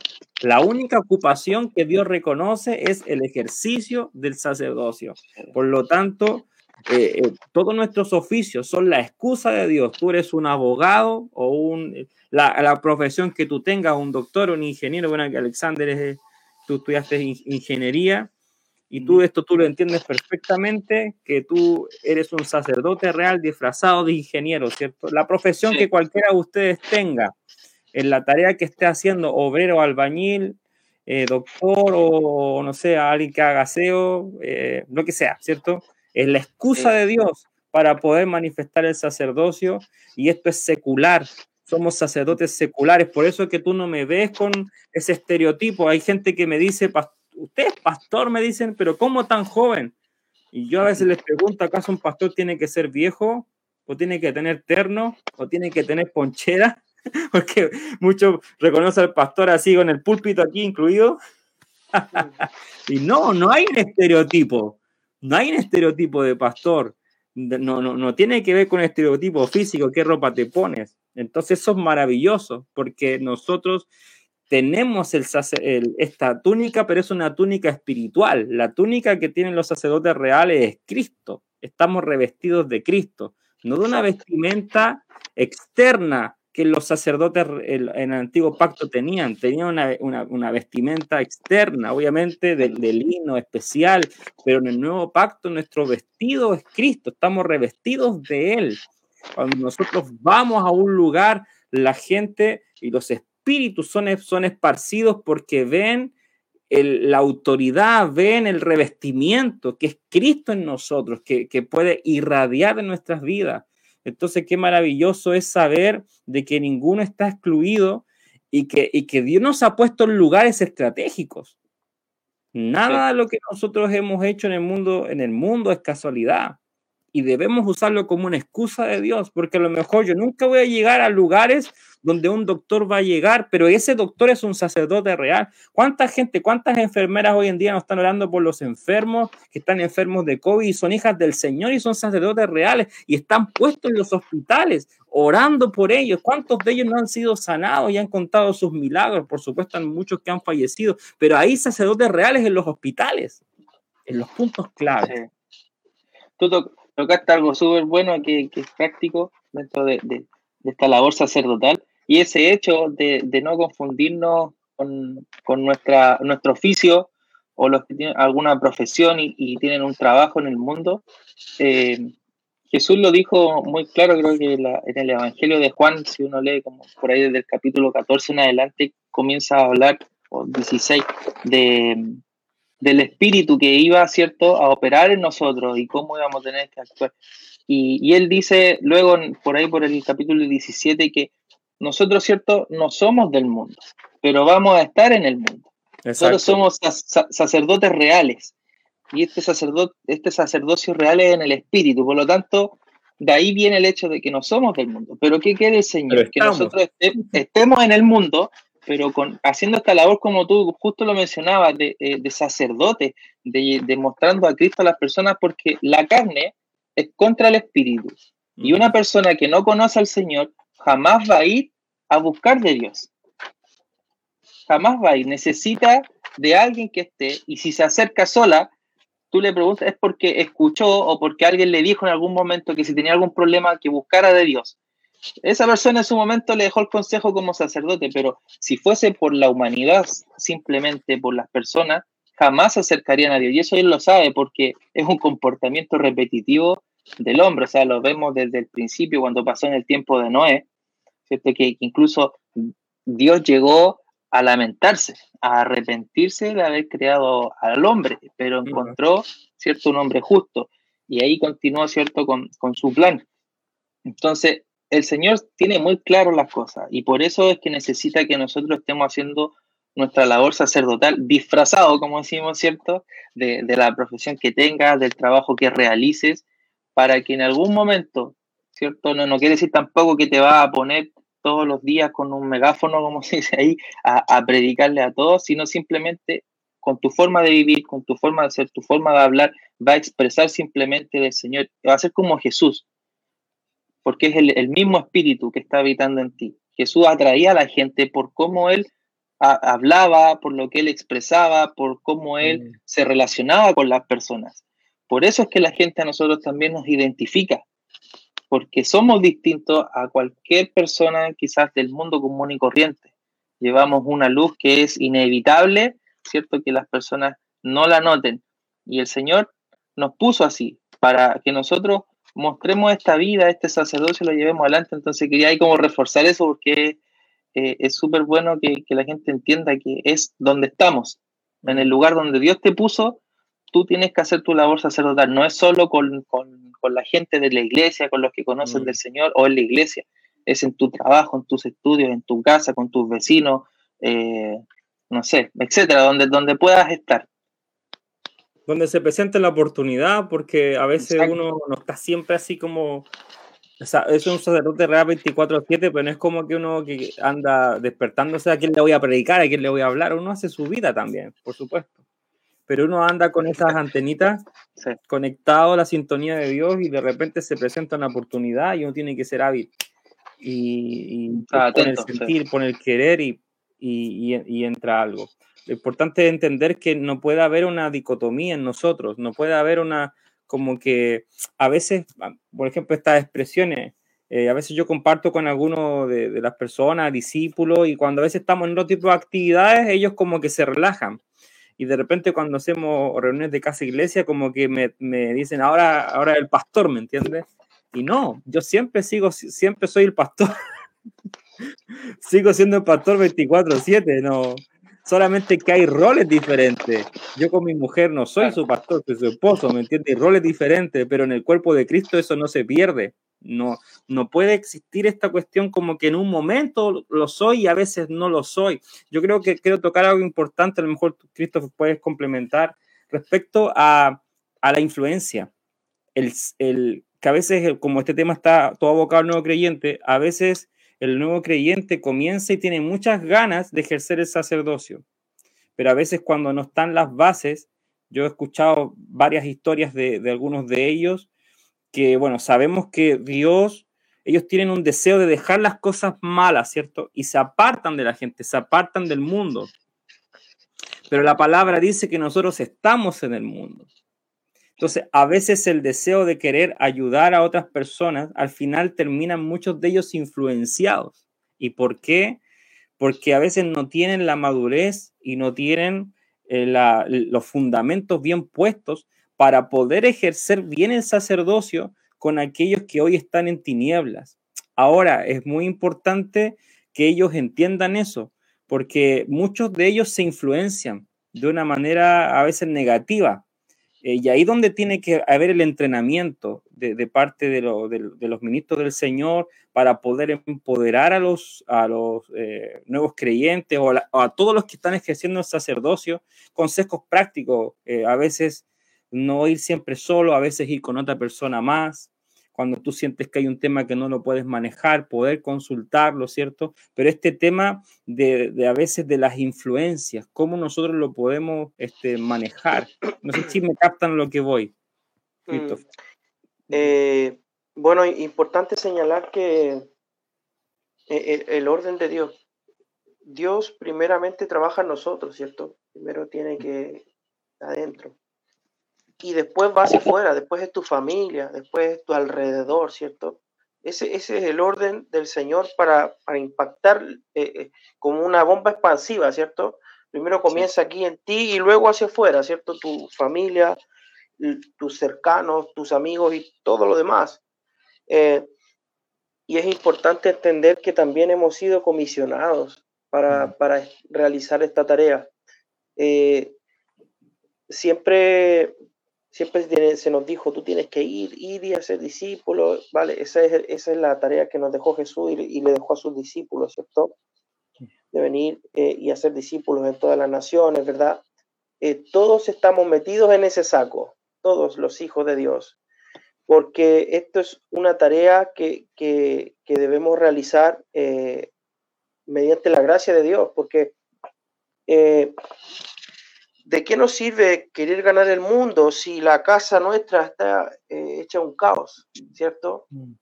La única ocupación que Dios reconoce es el ejercicio del sacerdocio. Por lo tanto, eh, eh, todos nuestros oficios son la excusa de Dios. Tú eres un abogado o un, la, la profesión que tú tengas, un doctor, un ingeniero, bueno, que Alexander es, tú estudiaste ingeniería y tú esto tú lo entiendes perfectamente, que tú eres un sacerdote real disfrazado de ingeniero, ¿cierto? La profesión que cualquiera de ustedes tenga, en la tarea que esté haciendo, obrero, albañil, eh, doctor o no sé, alguien que haga aseo, eh, lo que sea, ¿cierto? Es la excusa de Dios para poder manifestar el sacerdocio y esto es secular. Somos sacerdotes seculares, por eso es que tú no me ves con ese estereotipo. Hay gente que me dice, usted es pastor, me dicen, pero ¿cómo tan joven? Y yo a veces les pregunto, ¿acaso un pastor tiene que ser viejo? ¿O tiene que tener terno? ¿O tiene que tener ponchera? Porque muchos reconocen al pastor así con el púlpito aquí incluido. y no, no hay un estereotipo. No hay un estereotipo de pastor. No, no, no tiene que ver con el estereotipo físico, qué ropa te pones. Entonces eso es maravilloso, porque nosotros tenemos el, esta túnica, pero es una túnica espiritual. La túnica que tienen los sacerdotes reales es Cristo. Estamos revestidos de Cristo, no de una vestimenta externa que los sacerdotes en el antiguo pacto tenían. Tenían una, vestimenta externa, obviamente, de, de, lino especial, pero en el nuevo pacto nuestro vestido es Cristo, estamos revestidos de Él. Cuando nosotros vamos a un lugar, la gente y los espíritus son, son esparcidos porque ven la autoridad, ven el revestimiento que es Cristo en nosotros, que, que puede irradiar en nuestras vidas. Entonces, qué maravilloso es saber de que ninguno está excluido y que, y que Dios nos ha puesto en lugares estratégicos. Nada de lo que nosotros hemos hecho en el mundo, en el mundo es casualidad y debemos usarlo como una excusa de Dios, porque a lo mejor yo nunca voy a llegar a lugares donde un doctor va a llegar, pero ese doctor es un sacerdote real. ¿Cuánta gente, cuántas enfermeras hoy en día nos están orando por los enfermos que están enfermos de COVID y son hijas del Señor y son sacerdotes reales y están puestos en los hospitales orando por ellos? ¿Cuántos de ellos no han sido sanados y han contado sus milagros? Por supuesto, hay muchos que han fallecido, pero hay sacerdotes reales en los hospitales, en los puntos clave. Tú tocaste algo súper bueno que, es práctico dentro de esta labor sacerdotal y ese hecho de, no confundirnos con, nuestra, nuestro oficio o los que tienen alguna profesión y, tienen un trabajo en el mundo, eh, Jesús lo dijo muy claro, creo que en el Evangelio de Juan, si uno lee como por ahí desde el capítulo 14 en adelante, comienza a hablar, o 16, de, del Espíritu que iba, ¿cierto?, a operar en nosotros y cómo íbamos a tener que actuar. Y, y él dice luego, por ahí por el capítulo 17, que nosotros, ¿cierto? No somos del mundo, pero vamos a estar en el mundo. Nosotros somos sacerdotes reales. Y este, sacerdote, este sacerdocio real es en el espíritu. Por lo tanto, de ahí viene el hecho de que no somos del mundo. Pero ¿qué quiere el Señor? Que nosotros estemos en el mundo, pero con, haciendo esta labor como tú justo lo mencionabas, de, eh, de sacerdote, de, de, mostrando a Cristo a las personas, porque la carne es contra el espíritu. Y una persona que no conoce al Señor jamás va a ir a buscar de Dios. Jamás va a ir. Necesita de alguien que esté, y si se acerca sola, tú le preguntas, es porque escuchó o porque alguien le dijo en algún momento que si tenía algún problema, que buscara de Dios. Esa persona en su momento le dejó el consejo como sacerdote, pero si fuese por la humanidad, simplemente por las personas, jamás se acercarían a Dios. Y eso él lo sabe porque es un comportamiento repetitivo del hombre. O sea, lo vemos desde el principio, cuando pasó en el tiempo de Noé, que incluso Dios llegó a lamentarse, a arrepentirse de haber creado al hombre, pero encontró, ¿cierto?, un hombre justo. Y ahí continuó, ¿cierto?, con, su plan. Entonces, el Señor tiene muy claro las cosas y por eso es que necesita que nosotros estemos haciendo nuestra labor sacerdotal disfrazado, como decimos, ¿cierto?, de, la profesión que tengas, del trabajo que realices, para que en algún momento ¿cierto? No, no quiere decir tampoco que te va a poner todos los días con un megáfono, como se dice ahí, a, predicarle a todos, sino simplemente con tu forma de vivir, con tu forma de ser, tu forma de hablar, va a expresar simplemente del Señor, va a ser como Jesús, porque es el, mismo espíritu que está habitando en ti. Jesús atraía a la gente por cómo él hablaba, por lo que él expresaba, por cómo él mm. se relacionaba con las personas. Por eso es que la gente a nosotros también nos identifica, porque somos distintos a cualquier persona quizás del mundo común y corriente. Llevamos una luz que es inevitable, ¿cierto? Que las personas no la noten. Y el Señor nos puso así, para que nosotros mostremos esta vida, este sacerdocio, lo llevemos adelante. Entonces quería ahí como reforzar eso porque eh, es súper bueno que, la gente entienda que es donde estamos, en el lugar donde Dios te puso, tú tienes que hacer tu labor sacerdotal. No es solo con, la gente de la iglesia, con los que conocen mm. del Señor o en la iglesia, es en tu trabajo, en tus estudios, en tu casa, con tus vecinos, eh, no sé, etcétera, donde, donde puedas estar donde se presente la oportunidad, porque a veces uno no está siempre así como, o sea, es un sacerdote real 24/7, pero no es como que uno que anda despertándose a quién le voy a predicar, a quién le voy a hablar, uno hace su vida también, por supuesto. Pero uno anda con esas antenitas conectado a la sintonía de Dios y de repente se presenta una oportunidad y uno tiene que ser hábil y, y poner sentir, poner querer y, y, y entra algo. Lo importante es entender que no puede haber una dicotomía en nosotros, no puede haber una, como que a veces, ah, por ejemplo, estas expresiones, eh, a veces yo comparto con algunos de, las personas, discípulos, y cuando a veces estamos en otro tipo de actividades, ellos como que se relajan. Y de repente cuando hacemos reuniones de casa iglesia, como que me, me dicen, ahora, ahora el pastor, ¿me entiendes? Y no, yo siempre sigo, siempre soy el pastor. sigo siendo el pastor 24/7, no, solamente que hay roles diferentes. Yo con mi mujer no soy su pastor, soy su esposo, ¿me entiendes? roles diferentes, pero en el cuerpo de Cristo eso no se pierde. No, no puede existir esta cuestión como que en un momento lo soy y a veces no lo soy. Yo creo que quiero tocar algo importante, a lo mejor Cristo puedes complementar respecto a, a la influencia. El, el, que a veces, como este tema está todo abocado al nuevo creyente, a veces el nuevo creyente comienza y tiene muchas ganas de ejercer el sacerdocio. Pero a veces cuando no están las bases, yo he escuchado varias historias de, algunos de ellos que, bueno, sabemos que Dios, ellos tienen un deseo de dejar las cosas malas, ¿cierto? Y se apartan de la gente, se apartan del mundo. Pero la palabra dice que nosotros estamos en el mundo. Entonces, a veces el deseo de querer ayudar a otras personas, al final terminan muchos de ellos influenciados. ¿Y por qué? Porque a veces no tienen la madurez y no tienen eh, los fundamentos bien puestos para poder ejercer bien el sacerdocio con aquellos que hoy están en tinieblas. Ahora, es muy importante que ellos entiendan eso, porque muchos de ellos se influencian de una manera a veces negativa eh, y ahí donde tiene que haber el entrenamiento de, parte de, los ministros del Señor para poder empoderar a los, eh, nuevos creyentes o a, todos los que están ejerciendo el sacerdocio, consejos prácticos, eh, a veces no ir siempre solo, a veces ir con otra persona más, cuando tú sientes que hay un tema que no lo puedes manejar, poder consultarlo, ¿cierto? Pero este tema de, a veces de las influencias, cómo nosotros lo podemos este, manejar. No sé si me captan lo que voy. Mm. Eh, bueno, importante señalar que eh, el, orden de Dios, Dios primeramente trabaja en nosotros, ¿cierto? Primero tiene que adentro y después va hacia afuera, después es tu familia, después es tu alrededor, ¿cierto? Ese, ese es el orden del Señor para, para impactar eh, eh, como una bomba expansiva, ¿cierto? Primero comienza aquí en ti y luego hacia afuera, ¿cierto? Tu familia, tus cercanos, tus amigos y todo lo demás. Eh, y es importante entender que también hemos sido comisionados para, para realizar esta tarea. siempre siempre se nos dijo, tú tienes que ir, ir y hacer discípulos, ¿vale? Esa es, esa es la tarea que nos dejó Jesús y, le dejó a sus discípulos, ¿cierto? De venir eh, y hacer discípulos en todas las naciones, ¿verdad? Eh, todos estamos metidos en ese saco, todos los hijos de Dios, porque esto es una tarea que, que, que debemos realizar eh, mediante la gracia de Dios, porque ¿de qué nos sirve querer ganar el mundo si la casa nuestra está eh, hecha un caos, ¿cierto? Mm.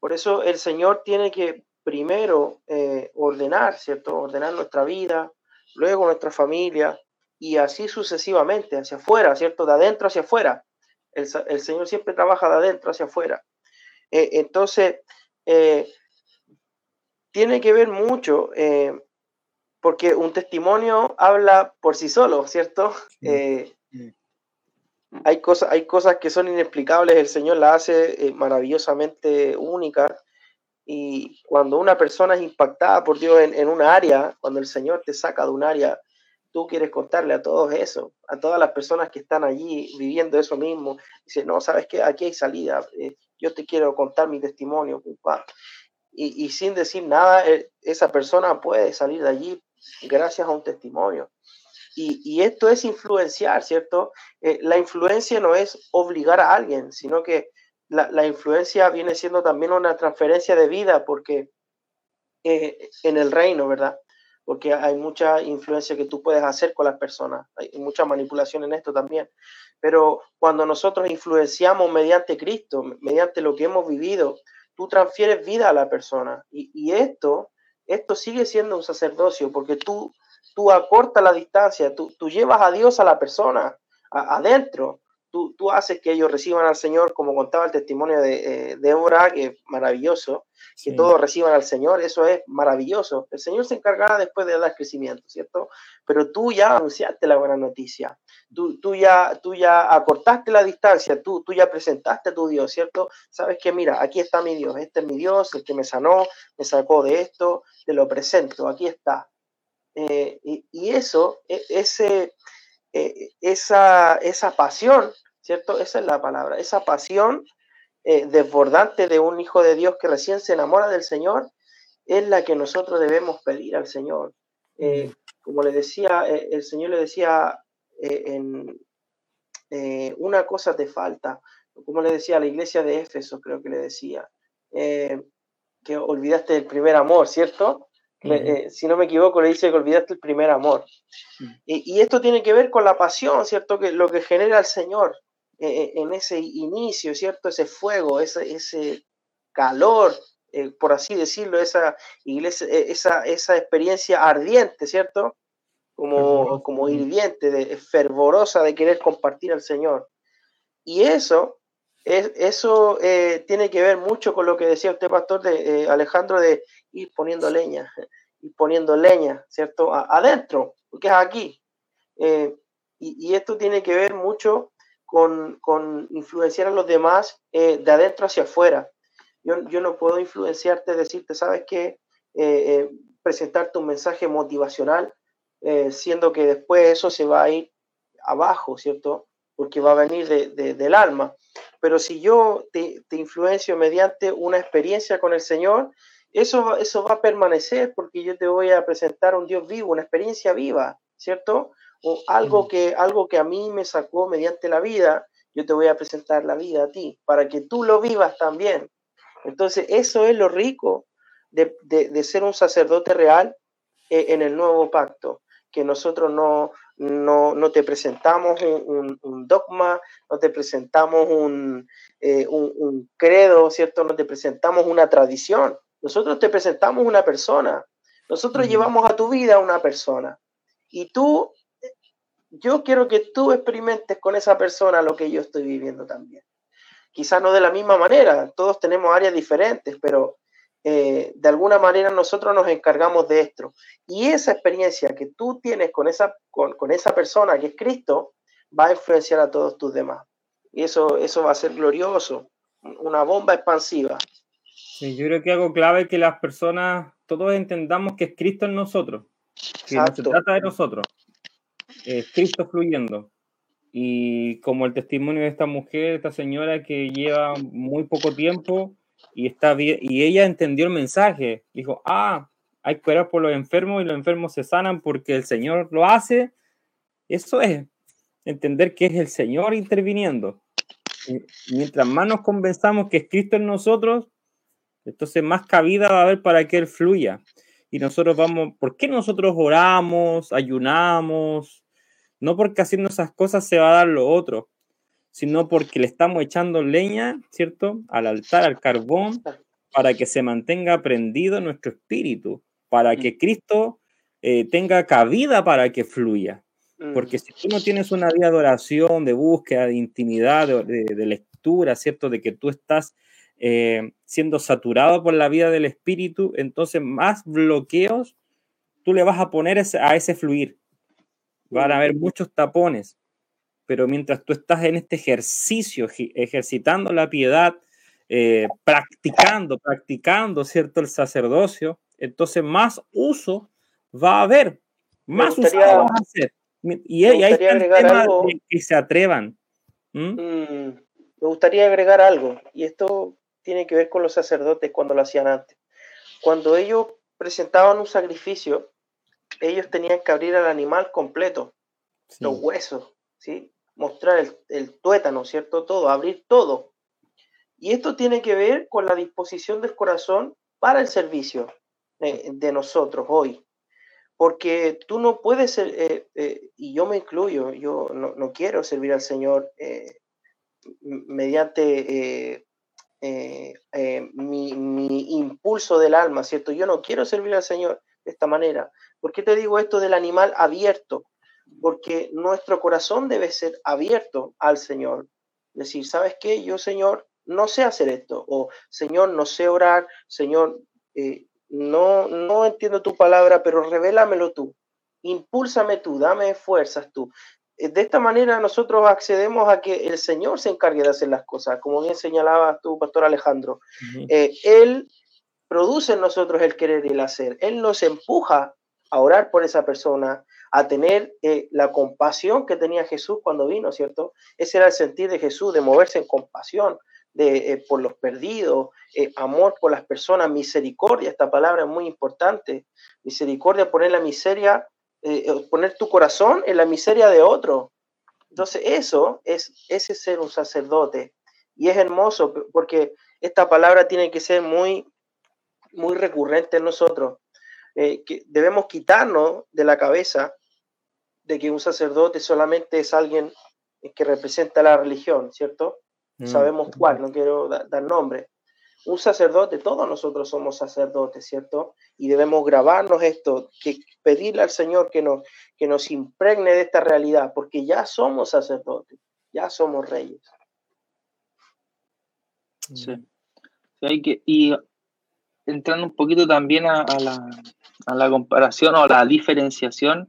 Por eso el Señor tiene que primero eh, ordenar, ¿cierto? Ordenar nuestra vida, luego nuestra familia y así sucesivamente, hacia afuera, ¿cierto? De adentro hacia afuera. El, Señor siempre trabaja de adentro hacia afuera. Eh, entonces, tiene que ver mucho, porque un testimonio habla por sí solo, ¿cierto? hay, cosas, hay cosas que son inexplicables, el Señor la hace maravillosamente única. Y cuando una persona es impactada por Dios en, en un área, cuando el Señor te saca de un área, tú quieres contarle a todos eso, a todas las personas que están allí viviendo eso mismo. Dice, no, sabes que aquí hay salida, eh, yo te quiero contar mi testimonio, Y, y sin decir nada, eh, esa persona puede salir de allí gracias a un testimonio. Y, y esto es influenciar, ¿cierto? Eh, la influencia no es obligar a alguien, sino que la, la, influencia viene siendo también una transferencia de vida, porque en el reino, ¿verdad? porque hay mucha influencia que tú puedes hacer con las personas, hay mucha manipulación en esto también. Pero cuando nosotros influenciamos mediante Cristo, mediante lo que hemos vivido, tú transfieres vida a la persona. Y, esto, esto sigue siendo un sacerdocio, porque tú, tú acortas la distancia, tú, tú llevas a Dios a la persona, adentro tú, tú, haces que ellos reciban al Señor, como contaba el testimonio de eh, Débora, que es maravilloso, que todos reciban al Señor, eso es maravilloso. El Señor se encargará después de dar crecimiento, ¿cierto? Pero tú ya anunciaste la buena noticia, tú, tú, ya, tú ya acortaste la distancia, tú, tú ya presentaste a tu Dios, ¿cierto? Sabes que, mira, aquí está mi Dios, este es mi Dios, el que me sanó, me sacó de esto, te lo presento, aquí está. Eh, y, y, eso, e, ese eh, esa, esa pasión, ¿cierto? Esa es la palabra, esa pasión eh, desbordante de un hijo de Dios que recién se enamora del Señor, es la que nosotros debemos pedir al Señor. Eh, como le decía, el Señor le decía, en, una cosa te falta, como le decía a la iglesia de Éfeso, creo que le decía, que olvidaste el primer amor, ¿cierto? Eh, si no me equivoco, le dice que olvidaste el primer amor. Mm. y, esto tiene que ver con la pasión, ¿cierto? Que lo que genera el Señor eh, eh, en ese inicio, ¿cierto? Ese fuego, ese, ese calor, por así decirlo, esa iglesia, esa, esa experiencia ardiente, ¿cierto? Como, como hirviente, de, fervorosa de querer compartir al Señor. Y eso, es, eso tiene que ver mucho con lo que decía usted, pastor, de Alejandro, de ir poniendo leña, y poniendo leña, ¿cierto? adentro, porque es aquí. Eh, y, esto tiene que ver mucho con, influenciar a los demás eh, de adentro hacia afuera. Yo, yo, no puedo influenciarte, decirte, ¿sabes qué? Eh, presentarte un mensaje motivacional, siendo que después eso se va a ir abajo, ¿cierto? Porque va a venir de, del alma. Pero si yo te, te influencio mediante una experiencia con el Señor, eso, eso va a permanecer porque yo te voy a presentar un Dios vivo, una experiencia viva, ¿cierto? O algo que, algo que a mí me sacó mediante la vida, yo te voy a presentar la vida a ti, para que tú lo vivas también. Entonces, eso es lo rico de, ser un sacerdote real eh, en el nuevo pacto, que nosotros no, no, te presentamos un, dogma, no te presentamos un, eh, un, un, credo, ¿cierto? No te presentamos una tradición, nosotros te presentamos una persona. Nosotros llevamos a tu vida una persona. Y tú, yo quiero que tú experimentes con esa persona lo que yo estoy viviendo también. Quizás no de la misma manera, todos tenemos áreas diferentes, pero eh, de alguna manera nosotros nos encargamos de esto. Y esa experiencia que tú tienes con esa, con, con esa persona que es Cristo va a influenciar a todos tus demás. Y eso, eso va a ser glorioso, una bomba expansiva. Sí, yo creo que algo clave es que las personas, todos entendamos que es Cristo en nosotros, que no se trata de nosotros, es Cristo fluyendo. Y como el testimonio de esta mujer, esta señora que lleva muy poco tiempo y está bien, y ella entendió el mensaje, dijo, ah, hay orar por los enfermos y los enfermos se sanan porque el Señor lo hace. Eso es entender que es el Señor interviniendo. Y mientras más nos convenzamos que es Cristo en nosotros, entonces, más cabida va a haber para que Él fluya. Y nosotros vamos, ¿por qué nosotros oramos, ayunamos? No porque haciendo esas cosas se va a dar lo otro, sino porque le estamos echando leña, ¿cierto? Al altar, al carbón, para que se mantenga prendido nuestro espíritu, para que Cristo eh, tenga cabida para que fluya. Mm. Porque si tú no tienes una vida de oración, de búsqueda, de intimidad, de, lectura, ¿cierto? De que tú estás eh, siendo saturado por la vida del espíritu, entonces más bloqueos tú le vas a poner a ese fluir. Van a haber muchos tapones, pero mientras tú estás en este ejercicio, ejercitando la piedad, eh, practicando, practicando, ¿cierto? El sacerdocio, entonces más uso va a haber, más uso va a hacer. Y, ahí está el tema de que se atrevan. Mm, me gustaría agregar algo, y esto tiene que ver con los sacerdotes cuando lo hacían antes. Cuando ellos presentaban un sacrificio, ellos tenían que abrir al animal completo, los huesos, ¿sí? mostrar el, el, tuétano, ¿cierto? Todo, abrir todo. Y esto tiene que ver con la disposición del corazón para el servicio eh, de nosotros hoy porque tú no puedes ser, eh, eh, y yo me incluyo, yo no, quiero servir al Señor eh, mediante mi, mi, impulso del alma, ¿cierto? Yo no quiero servir al Señor de esta manera. ¿Por qué te digo esto del animal abierto? Porque nuestro corazón debe ser abierto al Señor. Decir, ¿sabes qué? Yo, Señor, no sé hacer esto. O, Señor, no sé orar. Señor, no, no entiendo tu palabra, pero revélamelo tú. Impúlsame tú, dame fuerzas tú. Eh, de esta manera nosotros accedemos a que el Señor se encargue de hacer las cosas, como bien señalaba tu pastor Alejandro. Eh, él produce en nosotros el querer y el hacer. Él nos empuja a orar por esa persona, a tener eh, la compasión que tenía Jesús cuando vino, ¿cierto? Ese era el sentir de Jesús, de moverse en compasión, de, eh, por los perdidos, amor por las personas, misericordia, esta palabra es muy importante. Misericordia, poner la miseria, eh, poner tu corazón en la miseria de otro. Entonces, eso es ese ser un sacerdote. Y es hermoso porque esta palabra tiene que ser muy, muy recurrente en nosotros. que debemos quitarnos de la cabeza de que un sacerdote solamente es alguien que representa la religión, ¿cierto? Mm, sabemos cuál, no quiero dar nombre. Un sacerdote, todos nosotros somos sacerdotes, ¿cierto? Y debemos grabarnos esto, que pedirle al Señor que nos, que nos impregne de esta realidad, porque ya somos sacerdotes, ya somos reyes. Sí. Hay que, y entrando un poquito también a, la, a la, comparación o a la diferenciación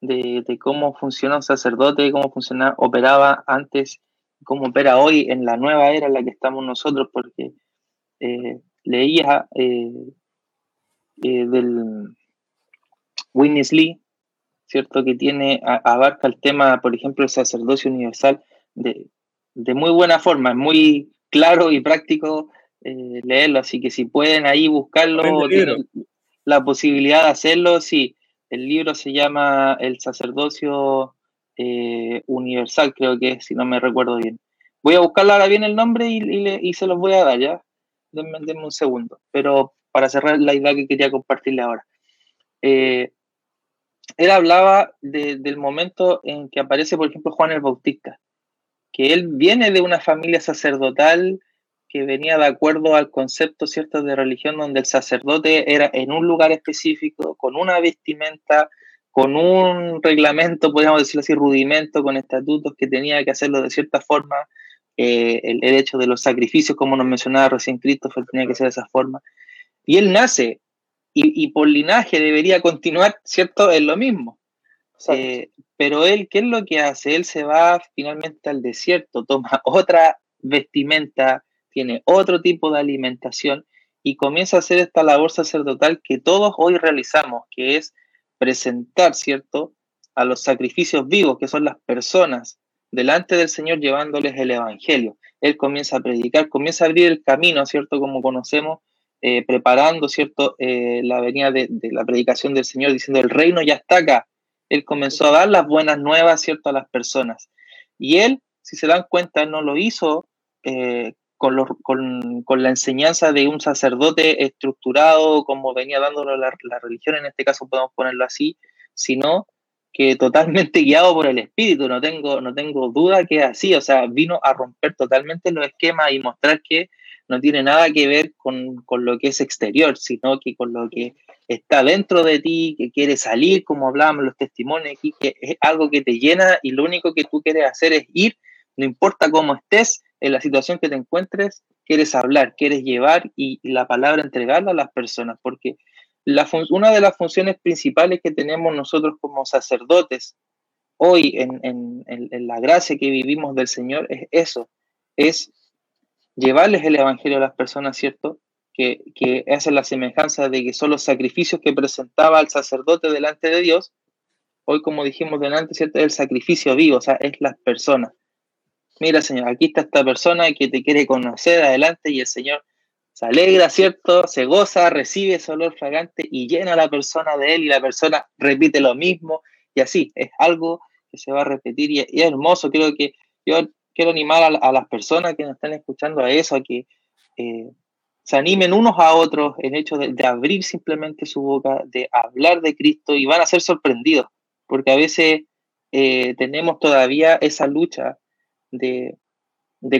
de, de, cómo funciona un sacerdote, cómo funcionaba, operaba antes cómo opera hoy en la nueva era en la que estamos nosotros, porque eh, leía eh, eh, del Witness Lee, ¿cierto? Que tiene, abarca el tema, por ejemplo, el sacerdocio universal de, muy buena forma, es muy claro y práctico leerlo, así que si pueden ahí buscarlo, tienen la posibilidad de hacerlo, sí. El libro se llama El sacerdocio eh, Universal, creo que es, si no me recuerdo bien. Voy a buscarlo ahora bien el nombre y, se los voy a dar ya. Denme, un segundo. Pero para cerrar la idea que quería compartirle ahora. Eh, él hablaba del momento en que aparece, por ejemplo, Juan el Bautista, que él viene de una familia sacerdotal que venía de acuerdo al concepto cierto de religión donde el sacerdote era en un lugar específico, con una vestimenta con un reglamento, podríamos decirlo así, rudimento, con estatutos que tenía que hacerlo de cierta forma. Eh, el, hecho de los sacrificios, como nos mencionaba recién Christopher, tenía que ser de esa forma. Y él nace, y, por linaje debería continuar, ¿cierto? Es lo mismo. Eh, pero él, ¿qué es lo que hace? Él se va finalmente al desierto, toma otra vestimenta, tiene otro tipo de alimentación y comienza a hacer esta labor sacerdotal que todos hoy realizamos, que es presentar, ¿cierto?, a los sacrificios vivos, que son las personas, delante del Señor llevándoles el Evangelio. Él comienza a predicar, comienza a abrir el camino, ¿cierto?, como conocemos, eh, preparando, ¿cierto?, eh, la venida de, la predicación del Señor, diciendo, el reino ya está acá. Él comenzó a dar las buenas nuevas, ¿cierto?, a las personas. Y él, si se dan cuenta, no lo hizo eh, con, la enseñanza de un sacerdote estructurado, como venía dándolo la, religión, en este caso podemos ponerlo así, sino que totalmente guiado por el Espíritu, no tengo, no tengo duda que así, o sea, vino a romper totalmente los esquemas y mostrar que no tiene nada que ver con, con, lo que es exterior, sino que con lo que está dentro de ti, que quiere salir, como hablábamos en los testimonios aquí, que es algo que te llena y lo único que tú quieres hacer es ir, no importa cómo estés, en la situación que te encuentres, quieres hablar, quieres llevar y, la palabra entregarla a las personas, porque una de las funciones principales que tenemos nosotros como sacerdotes hoy en, en, en, la gracia que vivimos del Señor es eso, es llevarles el Evangelio a las personas, ¿cierto? Que, que hacen la semejanza de que son los sacrificios que presentaba el sacerdote delante de Dios. Hoy, como dijimos delante, ¿cierto? Es el sacrificio vivo, o sea, es las personas. Mira, Señor, aquí está esta persona que te quiere conocer adelante y el Señor se alegra, ¿cierto? Se goza, recibe ese olor fragante y llena a la persona de él y la persona repite lo mismo y así, es algo que se va a repetir y, es hermoso. Creo que yo quiero animar a, las personas que nos están escuchando a eso, a que eh, se animen unos a otros en hecho de, abrir simplemente su boca, de hablar de Cristo y van a ser sorprendidos, porque a veces eh, tenemos todavía esa lucha de,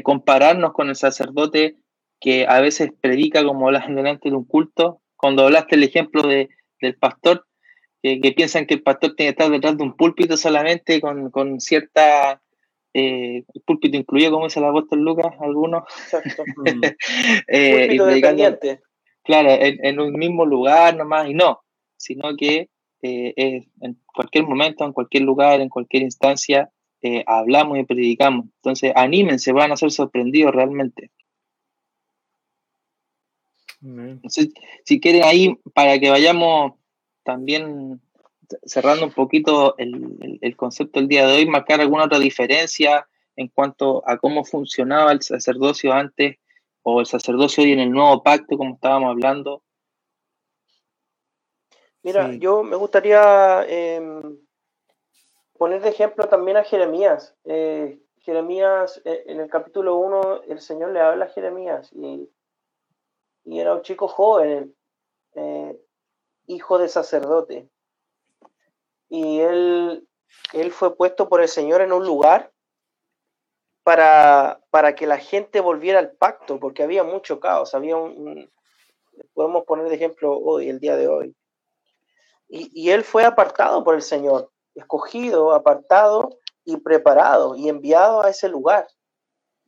compararnos con el sacerdote que a veces predica como la delante de un culto. Cuando hablaste el ejemplo de, del pastor, que, piensan que el pastor tiene que estar detrás de un púlpito solamente con, con cierta... Eh, el púlpito incluye, como dice el apóstol Lucas, algunos. Exacto. eh, y claro, en, un mismo lugar nomás, y no, sino que eh, en cualquier momento, en cualquier lugar, en cualquier instancia, eh, hablamos y predicamos. Entonces, anímense, van a ser sorprendidos realmente. si quieren ahí, para que vayamos también cerrando un poquito el, concepto del día de hoy, marcar alguna otra diferencia en cuanto a cómo funcionaba el sacerdocio antes o el sacerdocio hoy en el nuevo pacto, como estábamos hablando. Mira, yo me gustaría em, poner de ejemplo también a Jeremías. Eh, Jeremías, eh, en el capítulo 1, el Señor le habla a Jeremías y, era un chico joven, eh, hijo de sacerdote. Y él, él fue puesto por el Señor en un lugar para, para que la gente volviera al pacto, porque había mucho caos, había un, podemos poner de ejemplo hoy, el día de hoy. Y, y, él fue apartado por el Señor, escogido, apartado y preparado y enviado a ese lugar.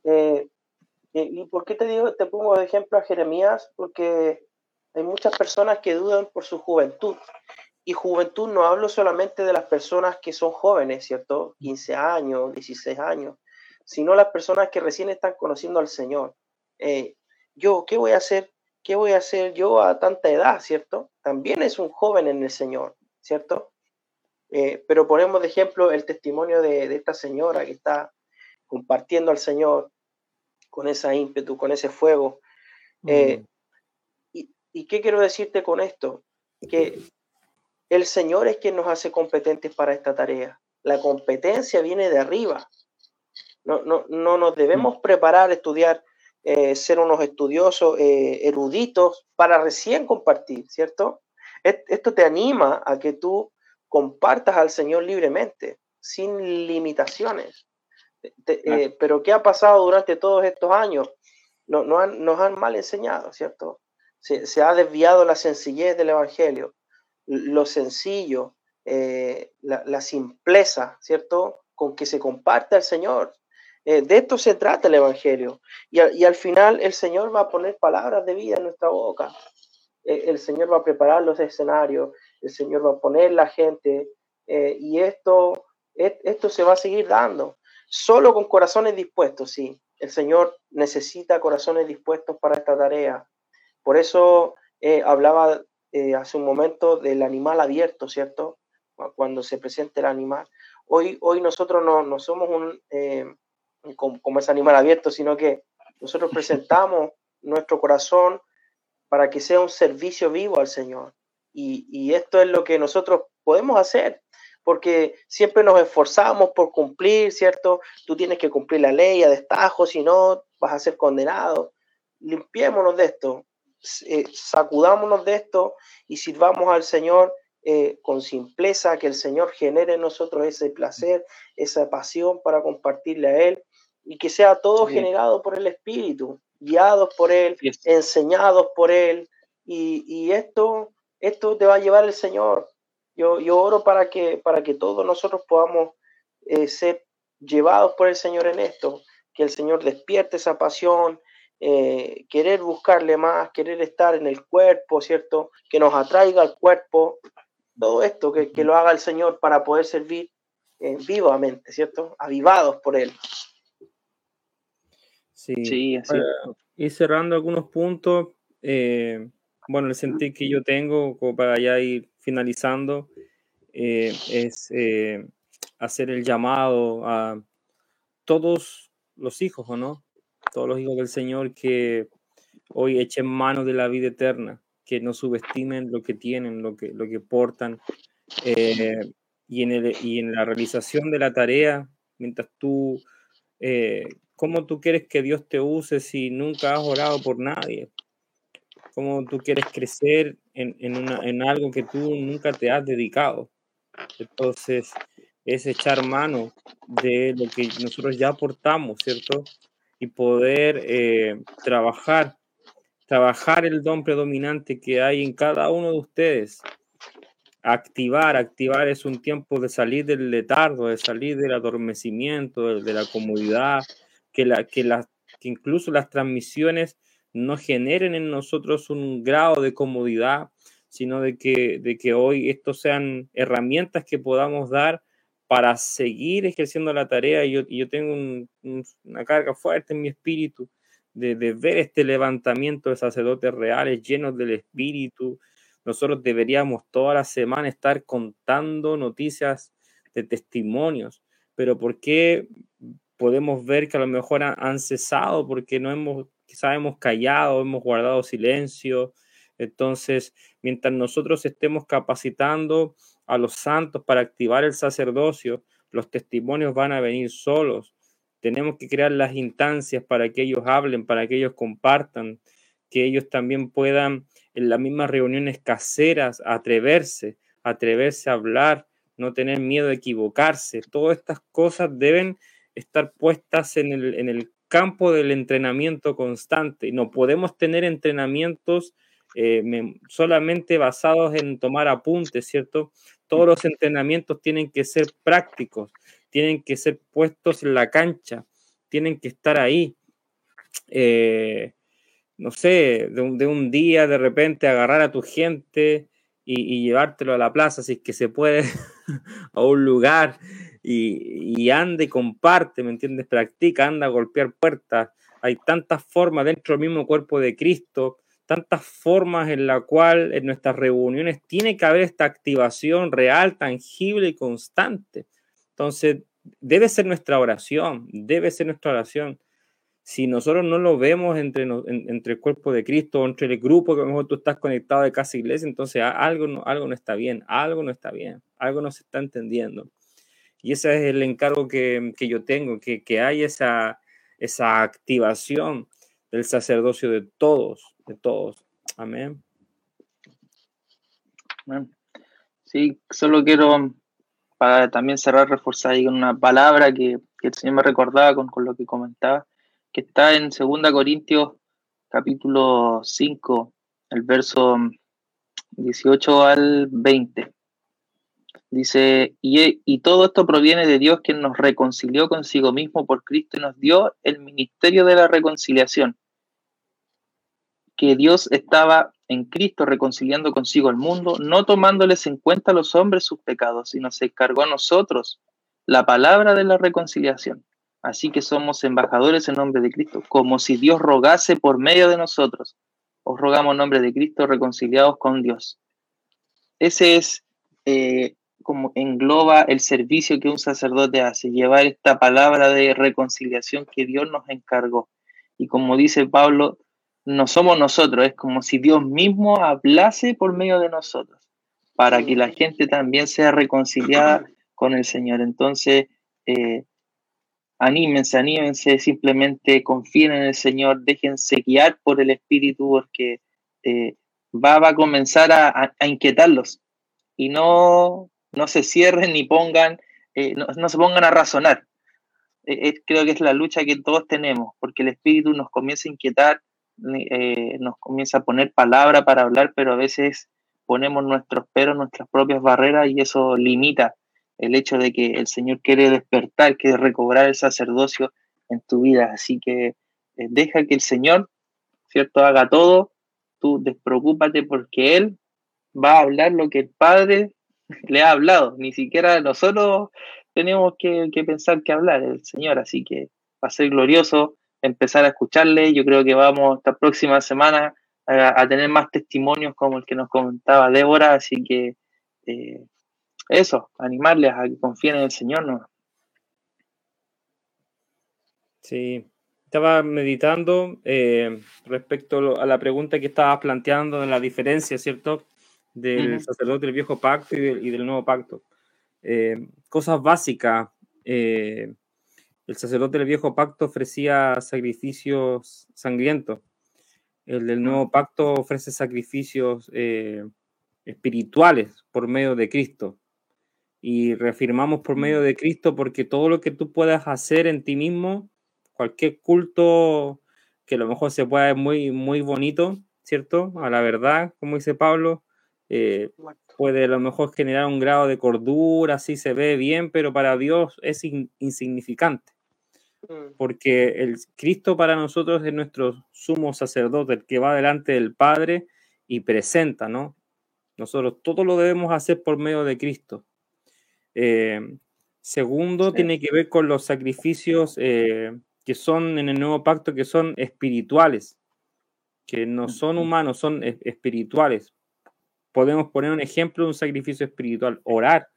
Eh, ¿Y por qué te digo, te pongo de ejemplo a Jeremías? Porque hay muchas personas que dudan por su juventud. Y juventud no hablo solamente de las personas que son jóvenes, ¿cierto? 15 años, 16 años, sino las personas que recién están conociendo al Señor. Eh, yo, ¿qué voy a hacer? ¿Qué voy a hacer yo a tanta edad, ¿cierto? También es un joven en el Señor, ¿cierto? Eh, pero ponemos de ejemplo el testimonio de, esta señora que está compartiendo al Señor con esa ímpetu, con ese fuego. Eh, y, qué quiero decirte con esto? Que el Señor es quien nos hace competentes para esta tarea. La competencia viene de arriba. No, no, no nos debemos preparar, estudiar, eh, ser unos estudiosos, eruditos, para recién compartir, ¿cierto? Esto te anima a que tú compartas al Señor libremente, sin limitaciones. Eh, pero ¿qué ha pasado durante todos estos años? No, nos han mal enseñado, ¿cierto? Se, ha desviado la sencillez del Evangelio, lo sencillo, eh, la, simpleza, ¿cierto? Con que se comparte al Señor. Eh, de esto se trata el Evangelio. Y, al final el Señor va a poner palabras de vida en nuestra boca. el Señor va a preparar los escenarios, el Señor va a poner la gente eh, y esto, esto se va a seguir dando. Solo con corazones dispuestos, sí. El Señor necesita corazones dispuestos para esta tarea. Por eso eh, hablaba eh, hace un momento del animal abierto, ¿cierto? Cuando se presenta el animal. Hoy, hoy nosotros no, no somos un, como, como ese animal abierto, sino que nosotros presentamos nuestro corazón para que sea un servicio vivo al Señor. Y, esto es lo que nosotros podemos hacer, porque siempre nos esforzamos por cumplir, ¿cierto? Tú tienes que cumplir la ley a destajo, si no vas a ser condenado. Limpiémonos de esto, eh, sacudámonos de esto y sirvamos al Señor eh, con simpleza, que el Señor genere en nosotros ese placer, esa pasión para compartirle a Él y que sea todo generado por el Espíritu. guiados por Él, enseñados por Él, y, esto, esto te va a llevar el Señor. Yo, yo oro para que, para que todos nosotros podamos eh, ser llevados por el Señor en esto, que el Señor despierte esa pasión, eh, querer buscarle más, querer estar en el cuerpo, ¿cierto? Que nos atraiga al cuerpo, todo esto, que, que lo haga el Señor para poder servir eh, vivamente, ¿cierto? Avivados por Él. Sí, así. y cerrando algunos puntos, eh, bueno, el sentir que yo tengo, como para ya ir finalizando, es hacer el llamado a todos los hijos, ¿o no? Todos los hijos del Señor que hoy echen mano de la vida eterna, que no subestimen lo que tienen, lo que, lo que portan. Eh, y, en el, y en la realización de la tarea, mientras tú, eh, ¿cómo tú quieres que Dios te use si nunca has orado por nadie? ¿Cómo tú quieres crecer en, en, una, en algo que tú nunca te has dedicado? Entonces, es echar mano de lo que nosotros ya aportamos, ¿cierto? Y poder eh, trabajar, trabajar el don predominante que hay en cada uno de ustedes. Activar, activar es un tiempo de salir del letargo, de salir del adormecimiento, de, la comodidad, que, la, que, que incluso las transmisiones no generen en nosotros un grado de comodidad, sino de que, de que hoy estos sean herramientas que podamos dar para seguir ejerciendo la tarea. Y yo, yo tengo una carga fuerte en mi espíritu de, de, ver este levantamiento de sacerdotes reales llenos del espíritu. Nosotros deberíamos toda la semana estar contando noticias de testimonios, pero ¿por qué podemos ver que a lo mejor han, han cesado? Porque no hemos, quizás hemos callado, hemos guardado silencio. Entonces, mientras nosotros estemos capacitando a los santos para activar el sacerdocio, los testimonios van a venir solos. Tenemos que crear las instancias para que ellos hablen, para que ellos compartan, que ellos también puedan en las mismas reuniones caseras atreverse, atreverse a hablar, no tener miedo de equivocarse. Todas estas cosas deben estar puestas en el, en el campo del entrenamiento constante. No podemos tener entrenamientos eh, solamente basados en tomar apuntes, ¿cierto? Todos los entrenamientos tienen que ser prácticos, tienen que ser puestos en la cancha, tienen que estar ahí. Eh, no sé, de un, día de repente agarrar a tu gente y, llevártelo a la plaza, si es que se puede, a un lugar y, y ande, comparte, ¿me entiendes? Practica, anda a golpear puertas. Hay tantas formas dentro del mismo cuerpo de Cristo tantas formas en la cual en nuestras reuniones tiene que haber esta activación real, tangible y constante. Entonces, debe ser nuestra oración, debe ser nuestra oración. Si nosotros no lo vemos entre, entre el cuerpo de Cristo, entre el grupo que a lo mejor tú estás conectado de casa iglesia, entonces algo no, algo no está bien, algo no está bien, algo no se está entendiendo. Y ese es el encargo que, que yo tengo, que, que hay esa, esa activación del sacerdocio de todos, de todos. Amén. Sí, solo quiero para también cerrar, reforzar ahí con una palabra que, el Señor me recordaba con, con, lo que comentaba, que está en 2 Corintios capítulo 5, el verso 18 al 20. Dice, y, y, todo esto proviene de Dios quien nos reconcilió consigo mismo por Cristo y nos dio el ministerio de la reconciliación que Dios estaba en Cristo reconciliando consigo al mundo, no tomándoles en cuenta a los hombres sus pecados, sino se encargó a nosotros la palabra de la reconciliación. Así que somos embajadores en nombre de Cristo, como si Dios rogase por medio de nosotros. Os rogamos en nombre de Cristo reconciliados con Dios. Ese es eh, como engloba el servicio que un sacerdote hace, llevar esta palabra de reconciliación que Dios nos encargó. Y como dice Pablo, no somos nosotros, es como si Dios mismo hablase por medio de nosotros, para que la gente también sea reconciliada con el Señor. Entonces, eh, anímense, anímense, simplemente confíen en el Señor, déjense guiar por el Espíritu, porque eh, va, a comenzar a, inquietarlos y no, no se cierren ni pongan, eh, no, se pongan a razonar. creo que es la lucha que todos tenemos, porque el espíritu nos comienza a inquietar, eh, nos comienza a poner palabra para hablar, pero a veces ponemos nuestros peros, nuestras propias barreras y eso limita el hecho de que el Señor quiere despertar, quiere recobrar el sacerdocio en tu vida. Así que eh, deja que el Señor, ¿cierto?, haga todo, tú despreocúpate porque Él va a hablar lo que el Padre le ha hablado. Ni siquiera nosotros tenemos que, pensar que hablar, el Señor. Así que va a ser glorioso empezar a escucharle. Yo creo que vamos esta próxima semana a, tener más testimonios como el que nos comentaba Débora. Así que eh, eso, animarles a que confíen en el Señor. ¿no? Sí, estaba meditando eh, respecto a la pregunta que estabas planteando de la diferencia, ¿cierto? Del sacerdote del viejo pacto y, del nuevo pacto. Eh, cosas básicas. Eh, el sacerdote del viejo pacto ofrecía sacrificios sangrientos. El del nuevo pacto ofrece sacrificios espirituales por medio de Cristo y reafirmamos por medio de Cristo porque todo lo que tú puedas hacer en ti mismo, cualquier culto que a lo mejor se pueda ver muy, muy bonito, ¿cierto? A la verdad, como dice Pablo, eh, puede a lo mejor generar un grado de cordura, así se ve bien, pero para Dios es insignificante. Mm. Porque el Cristo para nosotros es nuestro sumo sacerdote, el que va delante del Padre y presenta, ¿no? Nosotros todo lo debemos hacer por medio de Cristo. Eh, segundo, tiene que ver con los sacrificios eh, que son en el nuevo pacto, que son espirituales, que no son humanos, son espirituales. Podemos poner un ejemplo de un sacrificio espiritual. Orar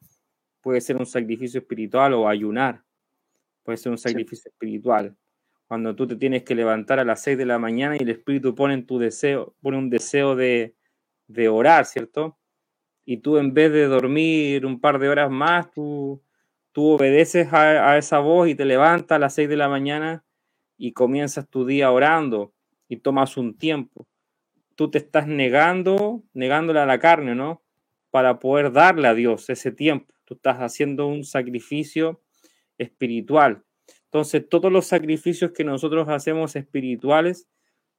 puede ser un sacrificio espiritual o ayunar puede ser un sacrificio espiritual. Cuando tú te tienes que levantar a las 6 de la mañana y el Espíritu pone en tu deseo, pone un deseo de, de orar, ¿cierto? y tú en vez de dormir un par de horas más, tú, tú obedeces a, esa voz y te levantas a las 6 de la mañana y comienzas tu día orando y tomas un tiempo. Tú te estás negando, negándole a la carne, ¿no? Para poder darle a Dios ese tiempo. Tú estás haciendo un sacrificio espiritual. Entonces, todos los sacrificios que nosotros hacemos espirituales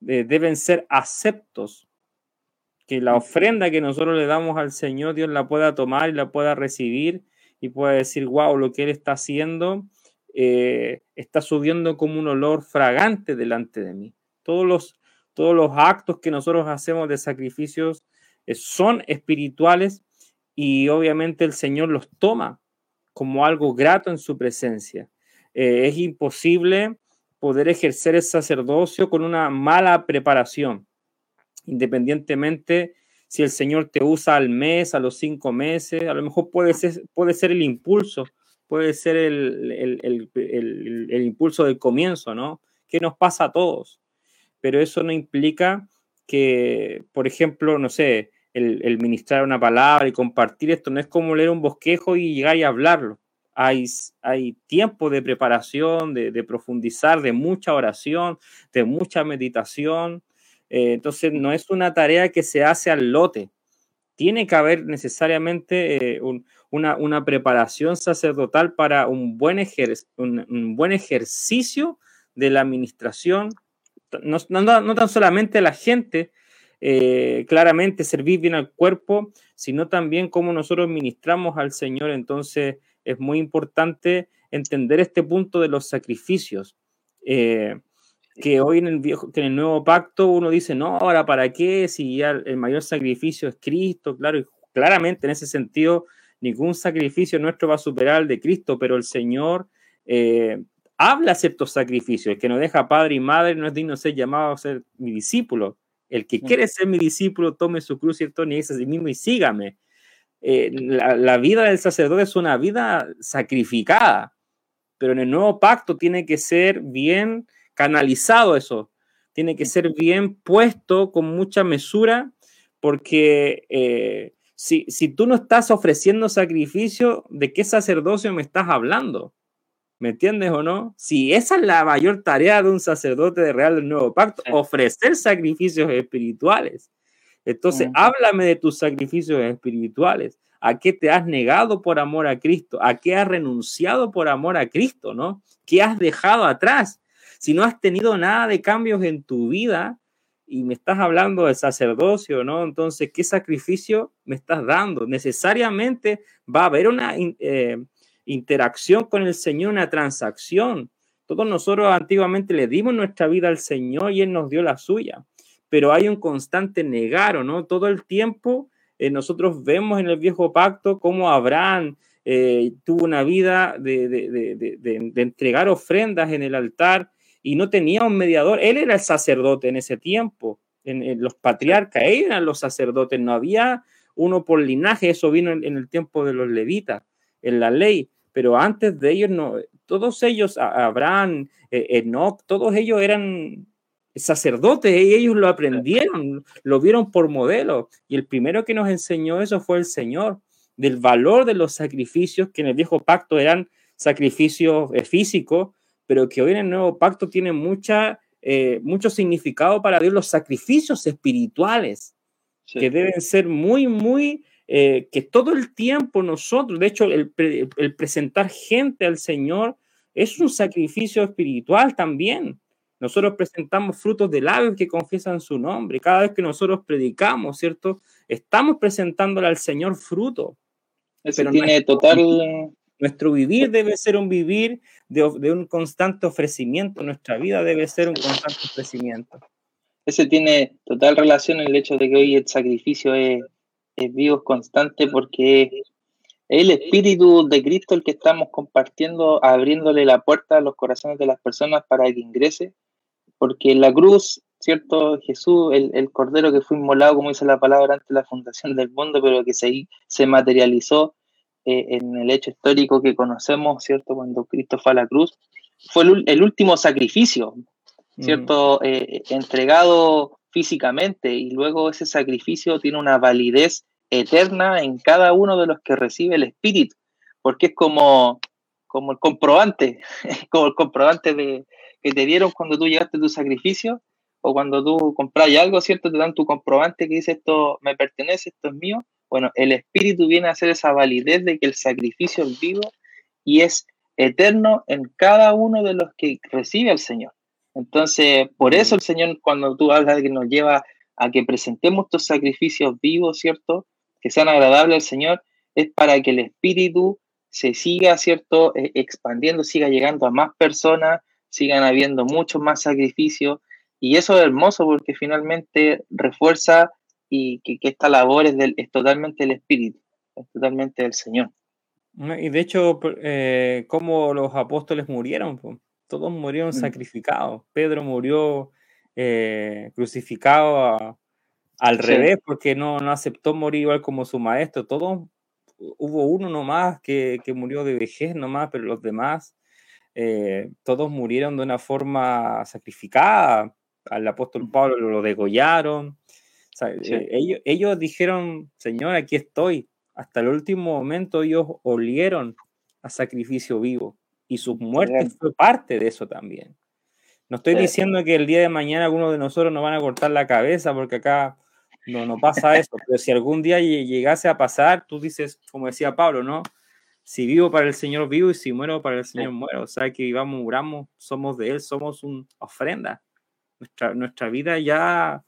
eh, deben ser aceptos que la ofrenda que nosotros le damos al Señor, Dios la pueda tomar y la pueda recibir y pueda decir, wow, lo que Él está haciendo eh, está subiendo como un olor fragante delante de mí. Todos los, todos los actos que nosotros hacemos de sacrificios eh, son espirituales y obviamente el Señor los toma como algo grato en su presencia. Eh, es imposible poder ejercer el sacerdocio con una mala preparación independientemente si el Señor te usa al mes, a los cinco meses, a lo mejor puede ser, puede ser el impulso, puede ser el, impulso del comienzo, ¿no? Que nos pasa a todos. Pero eso no implica que, por ejemplo, no sé, el, ministrar una palabra y compartir esto no es como leer un bosquejo y llegar y hablarlo. Hay, hay tiempo de preparación, de, profundizar, de mucha oración, de mucha meditación, eh, entonces, no es una tarea que se hace al lote. Tiene que haber necesariamente eh, una, preparación sacerdotal para un buen, un, buen ejercicio de la administración, no, no, tan solamente la gente, eh, claramente servir bien al cuerpo, sino también cómo nosotros ministramos al Señor. Entonces, es muy importante entender este punto de los sacrificios que hoy en el viejo, que en el nuevo pacto uno dice, no, ahora para qué, si ya el mayor sacrificio es Cristo, claro, y claramente en ese sentido ningún sacrificio nuestro va a superar al de Cristo, pero el Señor eh, habla ciertos sacrificios, el que no deja padre y madre no es digno de ser llamado a ser mi discípulo, el que quiere ser mi discípulo tome su cruz, ¿cierto? Ni es a sí mismo y sígame. Eh, la, la vida del sacerdote es una vida sacrificada, pero en el nuevo pacto tiene que ser bien canalizado eso. Tiene que ser bien puesto con mucha mesura, porque eh, si, si, tú no estás ofreciendo sacrificio, ¿de qué sacerdocio me estás hablando? ¿Me entiendes o no? Si esa es la mayor tarea de un sacerdote de Real del Nuevo Pacto, ofrecer sacrificios espirituales. Entonces, háblame de tus sacrificios espirituales, ¿A qué te has negado por amor a Cristo? ¿A qué has renunciado por amor a Cristo? ¿No? ¿Qué has dejado atrás? Si no has tenido nada de cambios en tu vida y me estás hablando del sacerdocio, ¿no? Entonces, ¿qué sacrificio me estás dando? Necesariamente va a haber una eh, interacción con el Señor, una transacción. Todos nosotros antiguamente le dimos nuestra vida al Señor y Él nos dio la suya, pero hay un constante negar, ¿no? Todo el tiempo eh, nosotros vemos en el viejo pacto cómo Abraham eh, tuvo una vida de, de, entregar ofrendas en el altar y no tenía un mediador. Él era el sacerdote en ese tiempo, en, los patriarcas, eran los sacerdotes, no había uno por linaje, eso vino en, el tiempo de los levitas, en la ley, pero antes de ellos, no, todos ellos, Abraham, eh, Enoch, todos ellos eran sacerdotes y ellos lo aprendieron, lo vieron por modelo. Y el primero que nos enseñó eso fue el Señor, del valor de los sacrificios que en el viejo pacto eran sacrificios eh, físicos, pero que hoy en el nuevo pacto tienen mucha, eh, mucho significado para Dios los sacrificios espirituales, que deben ser muy, muy, eh, que todo el tiempo nosotros, de hecho, el, el presentar gente al Señor es un sacrificio espiritual también nosotros presentamos frutos de labios que confiesan su nombre. Cada vez que nosotros predicamos, ¿cierto? Estamos presentándole al Señor fruto. Pero tiene total... Nuestro vivir debe ser un vivir de, un constante ofrecimiento. Nuestra vida debe ser un constante ofrecimiento. Ese tiene total relación el hecho de que hoy el sacrificio es, es vivo, es constante, porque es el Espíritu de Cristo el que estamos compartiendo, abriéndole la puerta a los corazones de las personas para que ingrese porque en la cruz, ¿cierto? Jesús, el, cordero que fue inmolado, como dice la palabra, antes de la fundación del mundo, pero que se, se materializó eh, en el hecho histórico que conocemos, ¿cierto? Cuando Cristo fue a la cruz, fue el, último sacrificio, ¿cierto? Eh, entregado físicamente y luego ese sacrificio tiene una validez eterna en cada uno de los que recibe el Espíritu, porque es como, como el comprobante, como el comprobante de, que te dieron cuando tú llegaste tu sacrificio o cuando tú compras algo, ¿cierto? Te dan tu comprobante que dice esto me pertenece, esto es mío. Bueno, el Espíritu viene a hacer esa validez de que el sacrificio es vivo y es eterno en cada uno de los que recibe el Señor. Entonces, por eso el Señor, cuando tú hablas de que nos lleva a que presentemos estos sacrificios vivos, ¿cierto? Que sean agradables al Señor, es para que el Espíritu se siga, ¿cierto? E, expandiendo, siga llegando a más personas, sigan habiendo muchos más sacrificios. Y eso es hermoso porque finalmente refuerza y que, esta labor es, del, es totalmente del Espíritu, es totalmente del Señor. Y de hecho, eh, como los apóstoles murieron, todos murieron mm. sacrificados. Pedro murió eh, crucificado al revés porque no, no aceptó morir igual como su maestro. Todos, hubo uno nomás que, que murió de vejez nomás, pero los demás eh, todos murieron de una forma sacrificada. Al apóstol Pablo lo degollaron. Eh, ellos, dijeron, Señor, aquí estoy. Hasta el último momento ellos olieron a sacrificio vivo y su muerte fue parte de eso también. No estoy diciendo que el día de mañana algunos de nosotros nos van a cortar la cabeza porque acá no, no pasa eso, pero si algún día llegase a pasar, tú dices, como decía Pablo, ¿no? si vivo para el Señor vivo y si muero para el Señor muero. O sea, que vivamos, muramos, somos de Él, somos una ofrenda. Nuestra, nuestra vida ya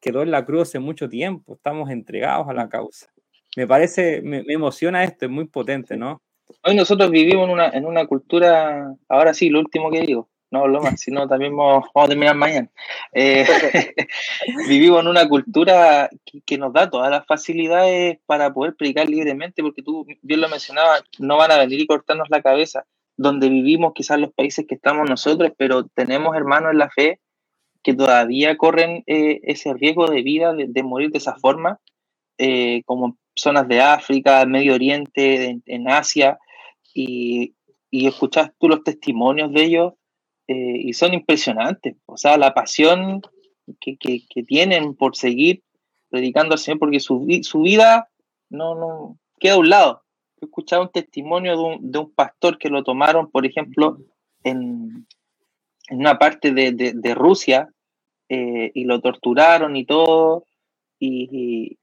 quedó en la cruz hace mucho tiempo, estamos entregados a la causa. Me parece, me, emociona esto, es muy potente, ¿no? Hoy nosotros vivimos en una, en una cultura, ahora sí, lo último que digo, no hablo más, sino también vamos, a terminar mañana. Eh, vivimos en una cultura que, nos da todas las facilidades para poder predicar libremente, porque tú bien lo mencionabas, no van a venir y cortarnos la cabeza. Donde vivimos, quizás los países que estamos nosotros, pero tenemos hermanos en la fe que todavía corren eh, ese riesgo de vida, de, morir de esa forma, eh, como zonas de África, Medio Oriente, en, Asia, y, y escuchas tú los testimonios de ellos eh, y son impresionantes. O sea, la pasión que, tienen por seguir predicando al Señor, porque su, vida no, no queda a un lado. He escuchado un testimonio de un, pastor que lo tomaron, por ejemplo, en, una parte de, Rusia eh, y lo torturaron y todo. Y,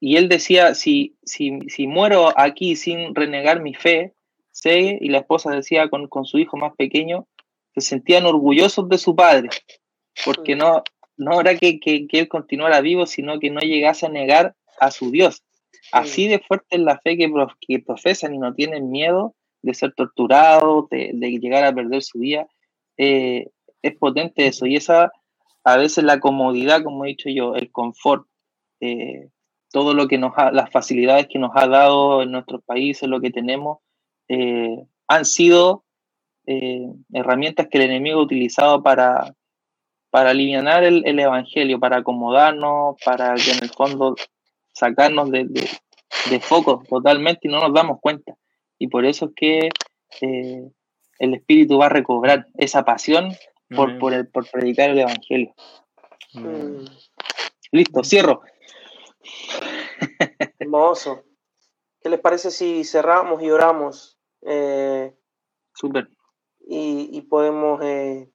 y él decía, si, si, si muero aquí sin renegar mi fe, sé, y la esposa decía con, con su hijo más pequeño, se sentían orgullosos de su padre, porque no, no era que, que, que, él continuara vivo, sino que no llegase a negar a su Dios. Así de fuerte es la fe que, que profesan y no tienen miedo de ser torturados, de, de llegar a perder su vida. Eh, es potente eso. Y esa, a veces la comodidad, como he dicho yo, el confort, eh, todo lo que nos ha, las facilidades que nos ha dado en nuestros países, lo que tenemos, eh, han sido herramientas que el enemigo ha utilizado para, para aliviar el, el, evangelio, para acomodarnos, para que en el fondo sacarnos de, de, foco totalmente y no nos damos cuenta. Y por eso es que eh, el Espíritu va a recobrar esa pasión por, por, el, por predicar el Evangelio. Mm. Listo, cierro. Hermoso. ¿Qué les parece si cerramos y oramos? Eh, Súper. Y, y, podemos eh,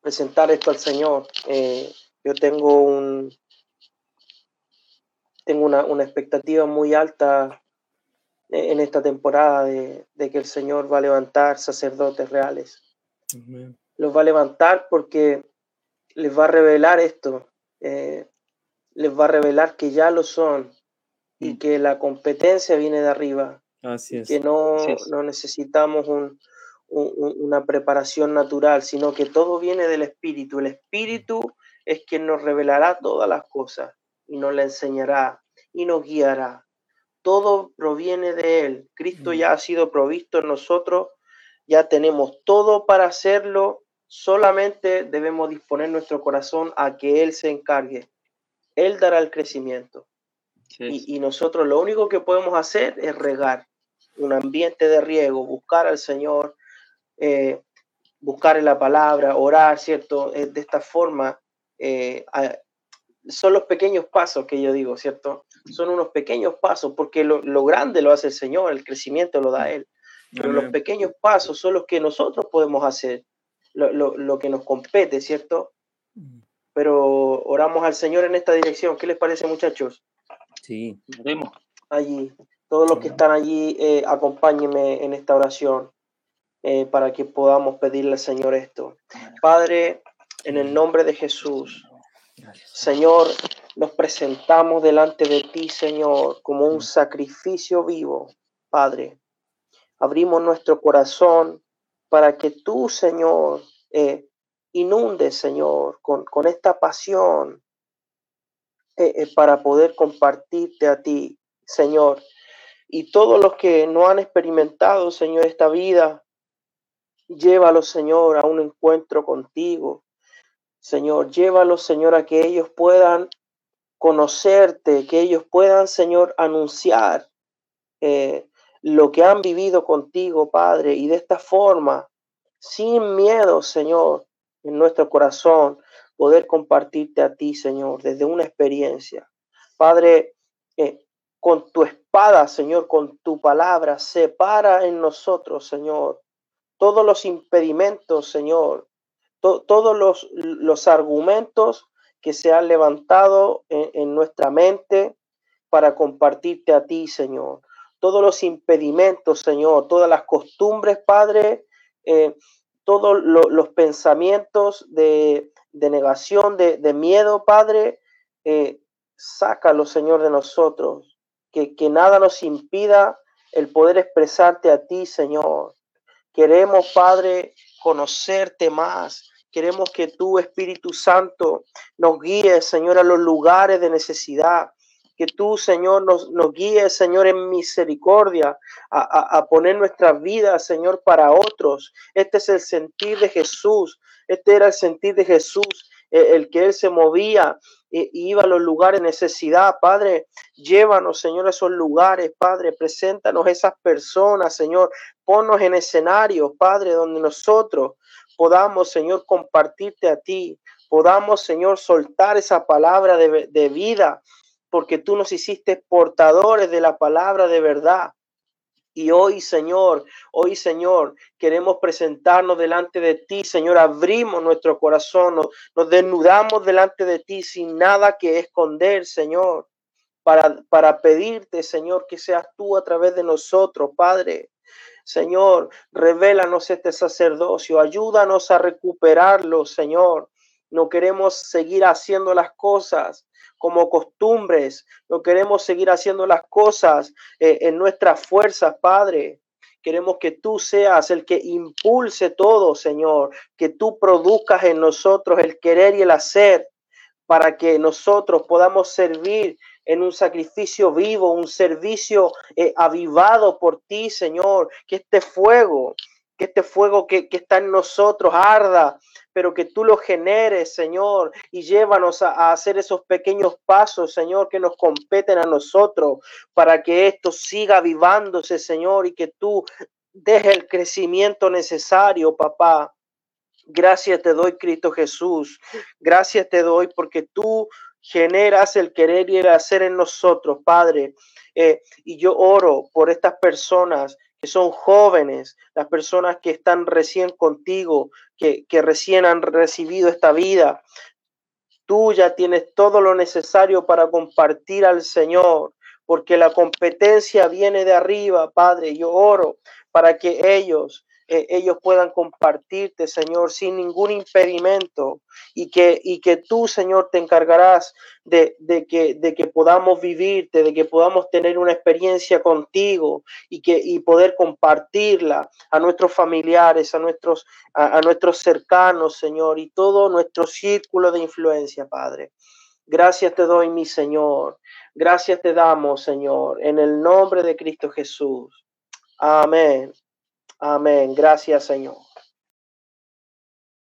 presentar esto al Señor. Eh, yo tengo un, tengo una, una expectativa muy alta en esta temporada de, de, que el Señor va a levantar sacerdotes reales. Los va a levantar porque les va a revelar esto, eh, les va a revelar que ya lo son y mm. que la competencia viene de arriba. Así es. Que no, no necesitamos un, una preparación natural, sino que todo viene del Espíritu. El Espíritu es quien nos revelará todas las cosas y nos la enseñará y nos guiará. Todo proviene de Él. Cristo ya ha sido provisto en nosotros, ya tenemos todo para hacerlo, solamente debemos disponer nuestro corazón a que Él se encargue. Él dará el crecimiento. Y, nosotros lo único que podemos hacer es regar un ambiente de riego, buscar al Señor, eh, buscar en la palabra, orar, ¿cierto? Eh, de esta forma eh, son los pequeños pasos que yo digo, ¿cierto? Son unos pequeños pasos, porque lo, lo grande lo hace el Señor, el crecimiento lo da Él. Pero los pequeños pasos son los que nosotros podemos hacer, lo, lo, lo que nos compete, ¿cierto? Pero oramos al Señor en esta dirección. ¿Qué les parece, muchachos? Sí, oremos. Allí, todos los que están allí, eh, acompáñenme en esta oración eh, para que podamos pedirle Señor esto. Padre, en el nombre de Jesús, Señor, nos presentamos delante de ti, Señor, como un sacrificio vivo, Padre. Abrimos nuestro corazón para que tú, Señor, eh, inundes, Señor, con, con esta pasión eh, eh, para poder compartirte a ti, Señor. Y todos los que no han experimentado, Señor, esta vida, llévalos, Señor, a un encuentro contigo. Señor, llévalos, Señor, a que ellos puedan conocerte, que ellos puedan, Señor, anunciar eh, lo que han vivido contigo, Padre, y de esta forma, sin miedo, Señor, en nuestro corazón, poder compartirte a ti, Señor, desde una experiencia. Padre, eh, con tu espada, Señor, con tu palabra, separa en nosotros, Señor, todos los impedimentos, Señor, todos los, los argumentos que se han levantado en, nuestra mente para compartirte a ti, Señor. Todos los impedimentos, Señor, todas las costumbres, Padre, eh, todos los pensamientos de, negación, de, miedo, Padre, eh, sácalo, Señor, de nosotros. Que, que nada nos impida el poder expresarte a ti, Señor. Queremos, Padre, conocerte más. Queremos que tú, Espíritu Santo, nos guíes, Señor, a los lugares de necesidad. Que tú, Señor, nos, nos guíes, Señor, en misericordia, a, a, poner nuestras vidas, Señor, para otros. Este es el sentir de Jesús. Este era el sentir de Jesús, el, el que Él se movía iba a los lugares de necesidad, Padre. Llévanos, Señor, a esos lugares, Padre. Preséntanos esas personas, Señor. Ponnos en escenarios, Padre, donde nosotros podamos, Señor, compartirte a ti, podamos, Señor, soltar esa palabra de, de vida, porque tú nos hiciste portadores de la palabra de verdad. Y hoy, Señor, hoy, Señor, queremos presentarnos delante de ti, Señor. Abrimos nuestro corazón, nos, desnudamos delante de ti sin nada que esconder, Señor. para, para pedirte, Señor, que seas tú a través de nosotros, Padre. Señor, revélanos este sacerdocio, ayúdanos a recuperarlo, Señor. No queremos seguir haciendo las cosas como costumbres, no queremos seguir haciendo las cosas eh, en nuestras fuerzas, Padre. Queremos que tú seas el que impulse todo, Señor, que tú produzcas en nosotros el querer y el hacer para que nosotros podamos servir en un sacrificio vivo, un servicio eh, avivado por ti, Señor. Que este fuego, que este fuego que, que, está en nosotros arda, pero que tú lo generes, Señor, y llévanos a, hacer esos pequeños pasos, Señor, que nos competen a nosotros, para que esto siga avivándose, Señor, y que tú dejes el crecimiento necesario, papá. Gracias te doy, Cristo Jesús. Gracias te doy porque tú generas el querer y el hacer en nosotros, Padre. Eh, y yo oro por estas personas que son jóvenes, las personas que están recién contigo, que, que recién han recibido esta vida. Tú ya tienes todo lo necesario para compartir al Señor, porque la competencia viene de arriba, Padre. Yo oro para que ellos eh, ellos puedan compartirte, Señor, sin ningún impedimento y que, y que tú, Señor, te encargarás de, de, que, de que podamos vivirte, de que podamos tener una experiencia contigo y, que, y poder compartirla a nuestros familiares, a nuestros, a, a nuestros cercanos, Señor, y todo nuestro círculo de influencia, Padre. Gracias te doy, mi Señor. Gracias te damos, Señor, en el nombre de Cristo Jesús. Amén. Amén. Gracias, Señor.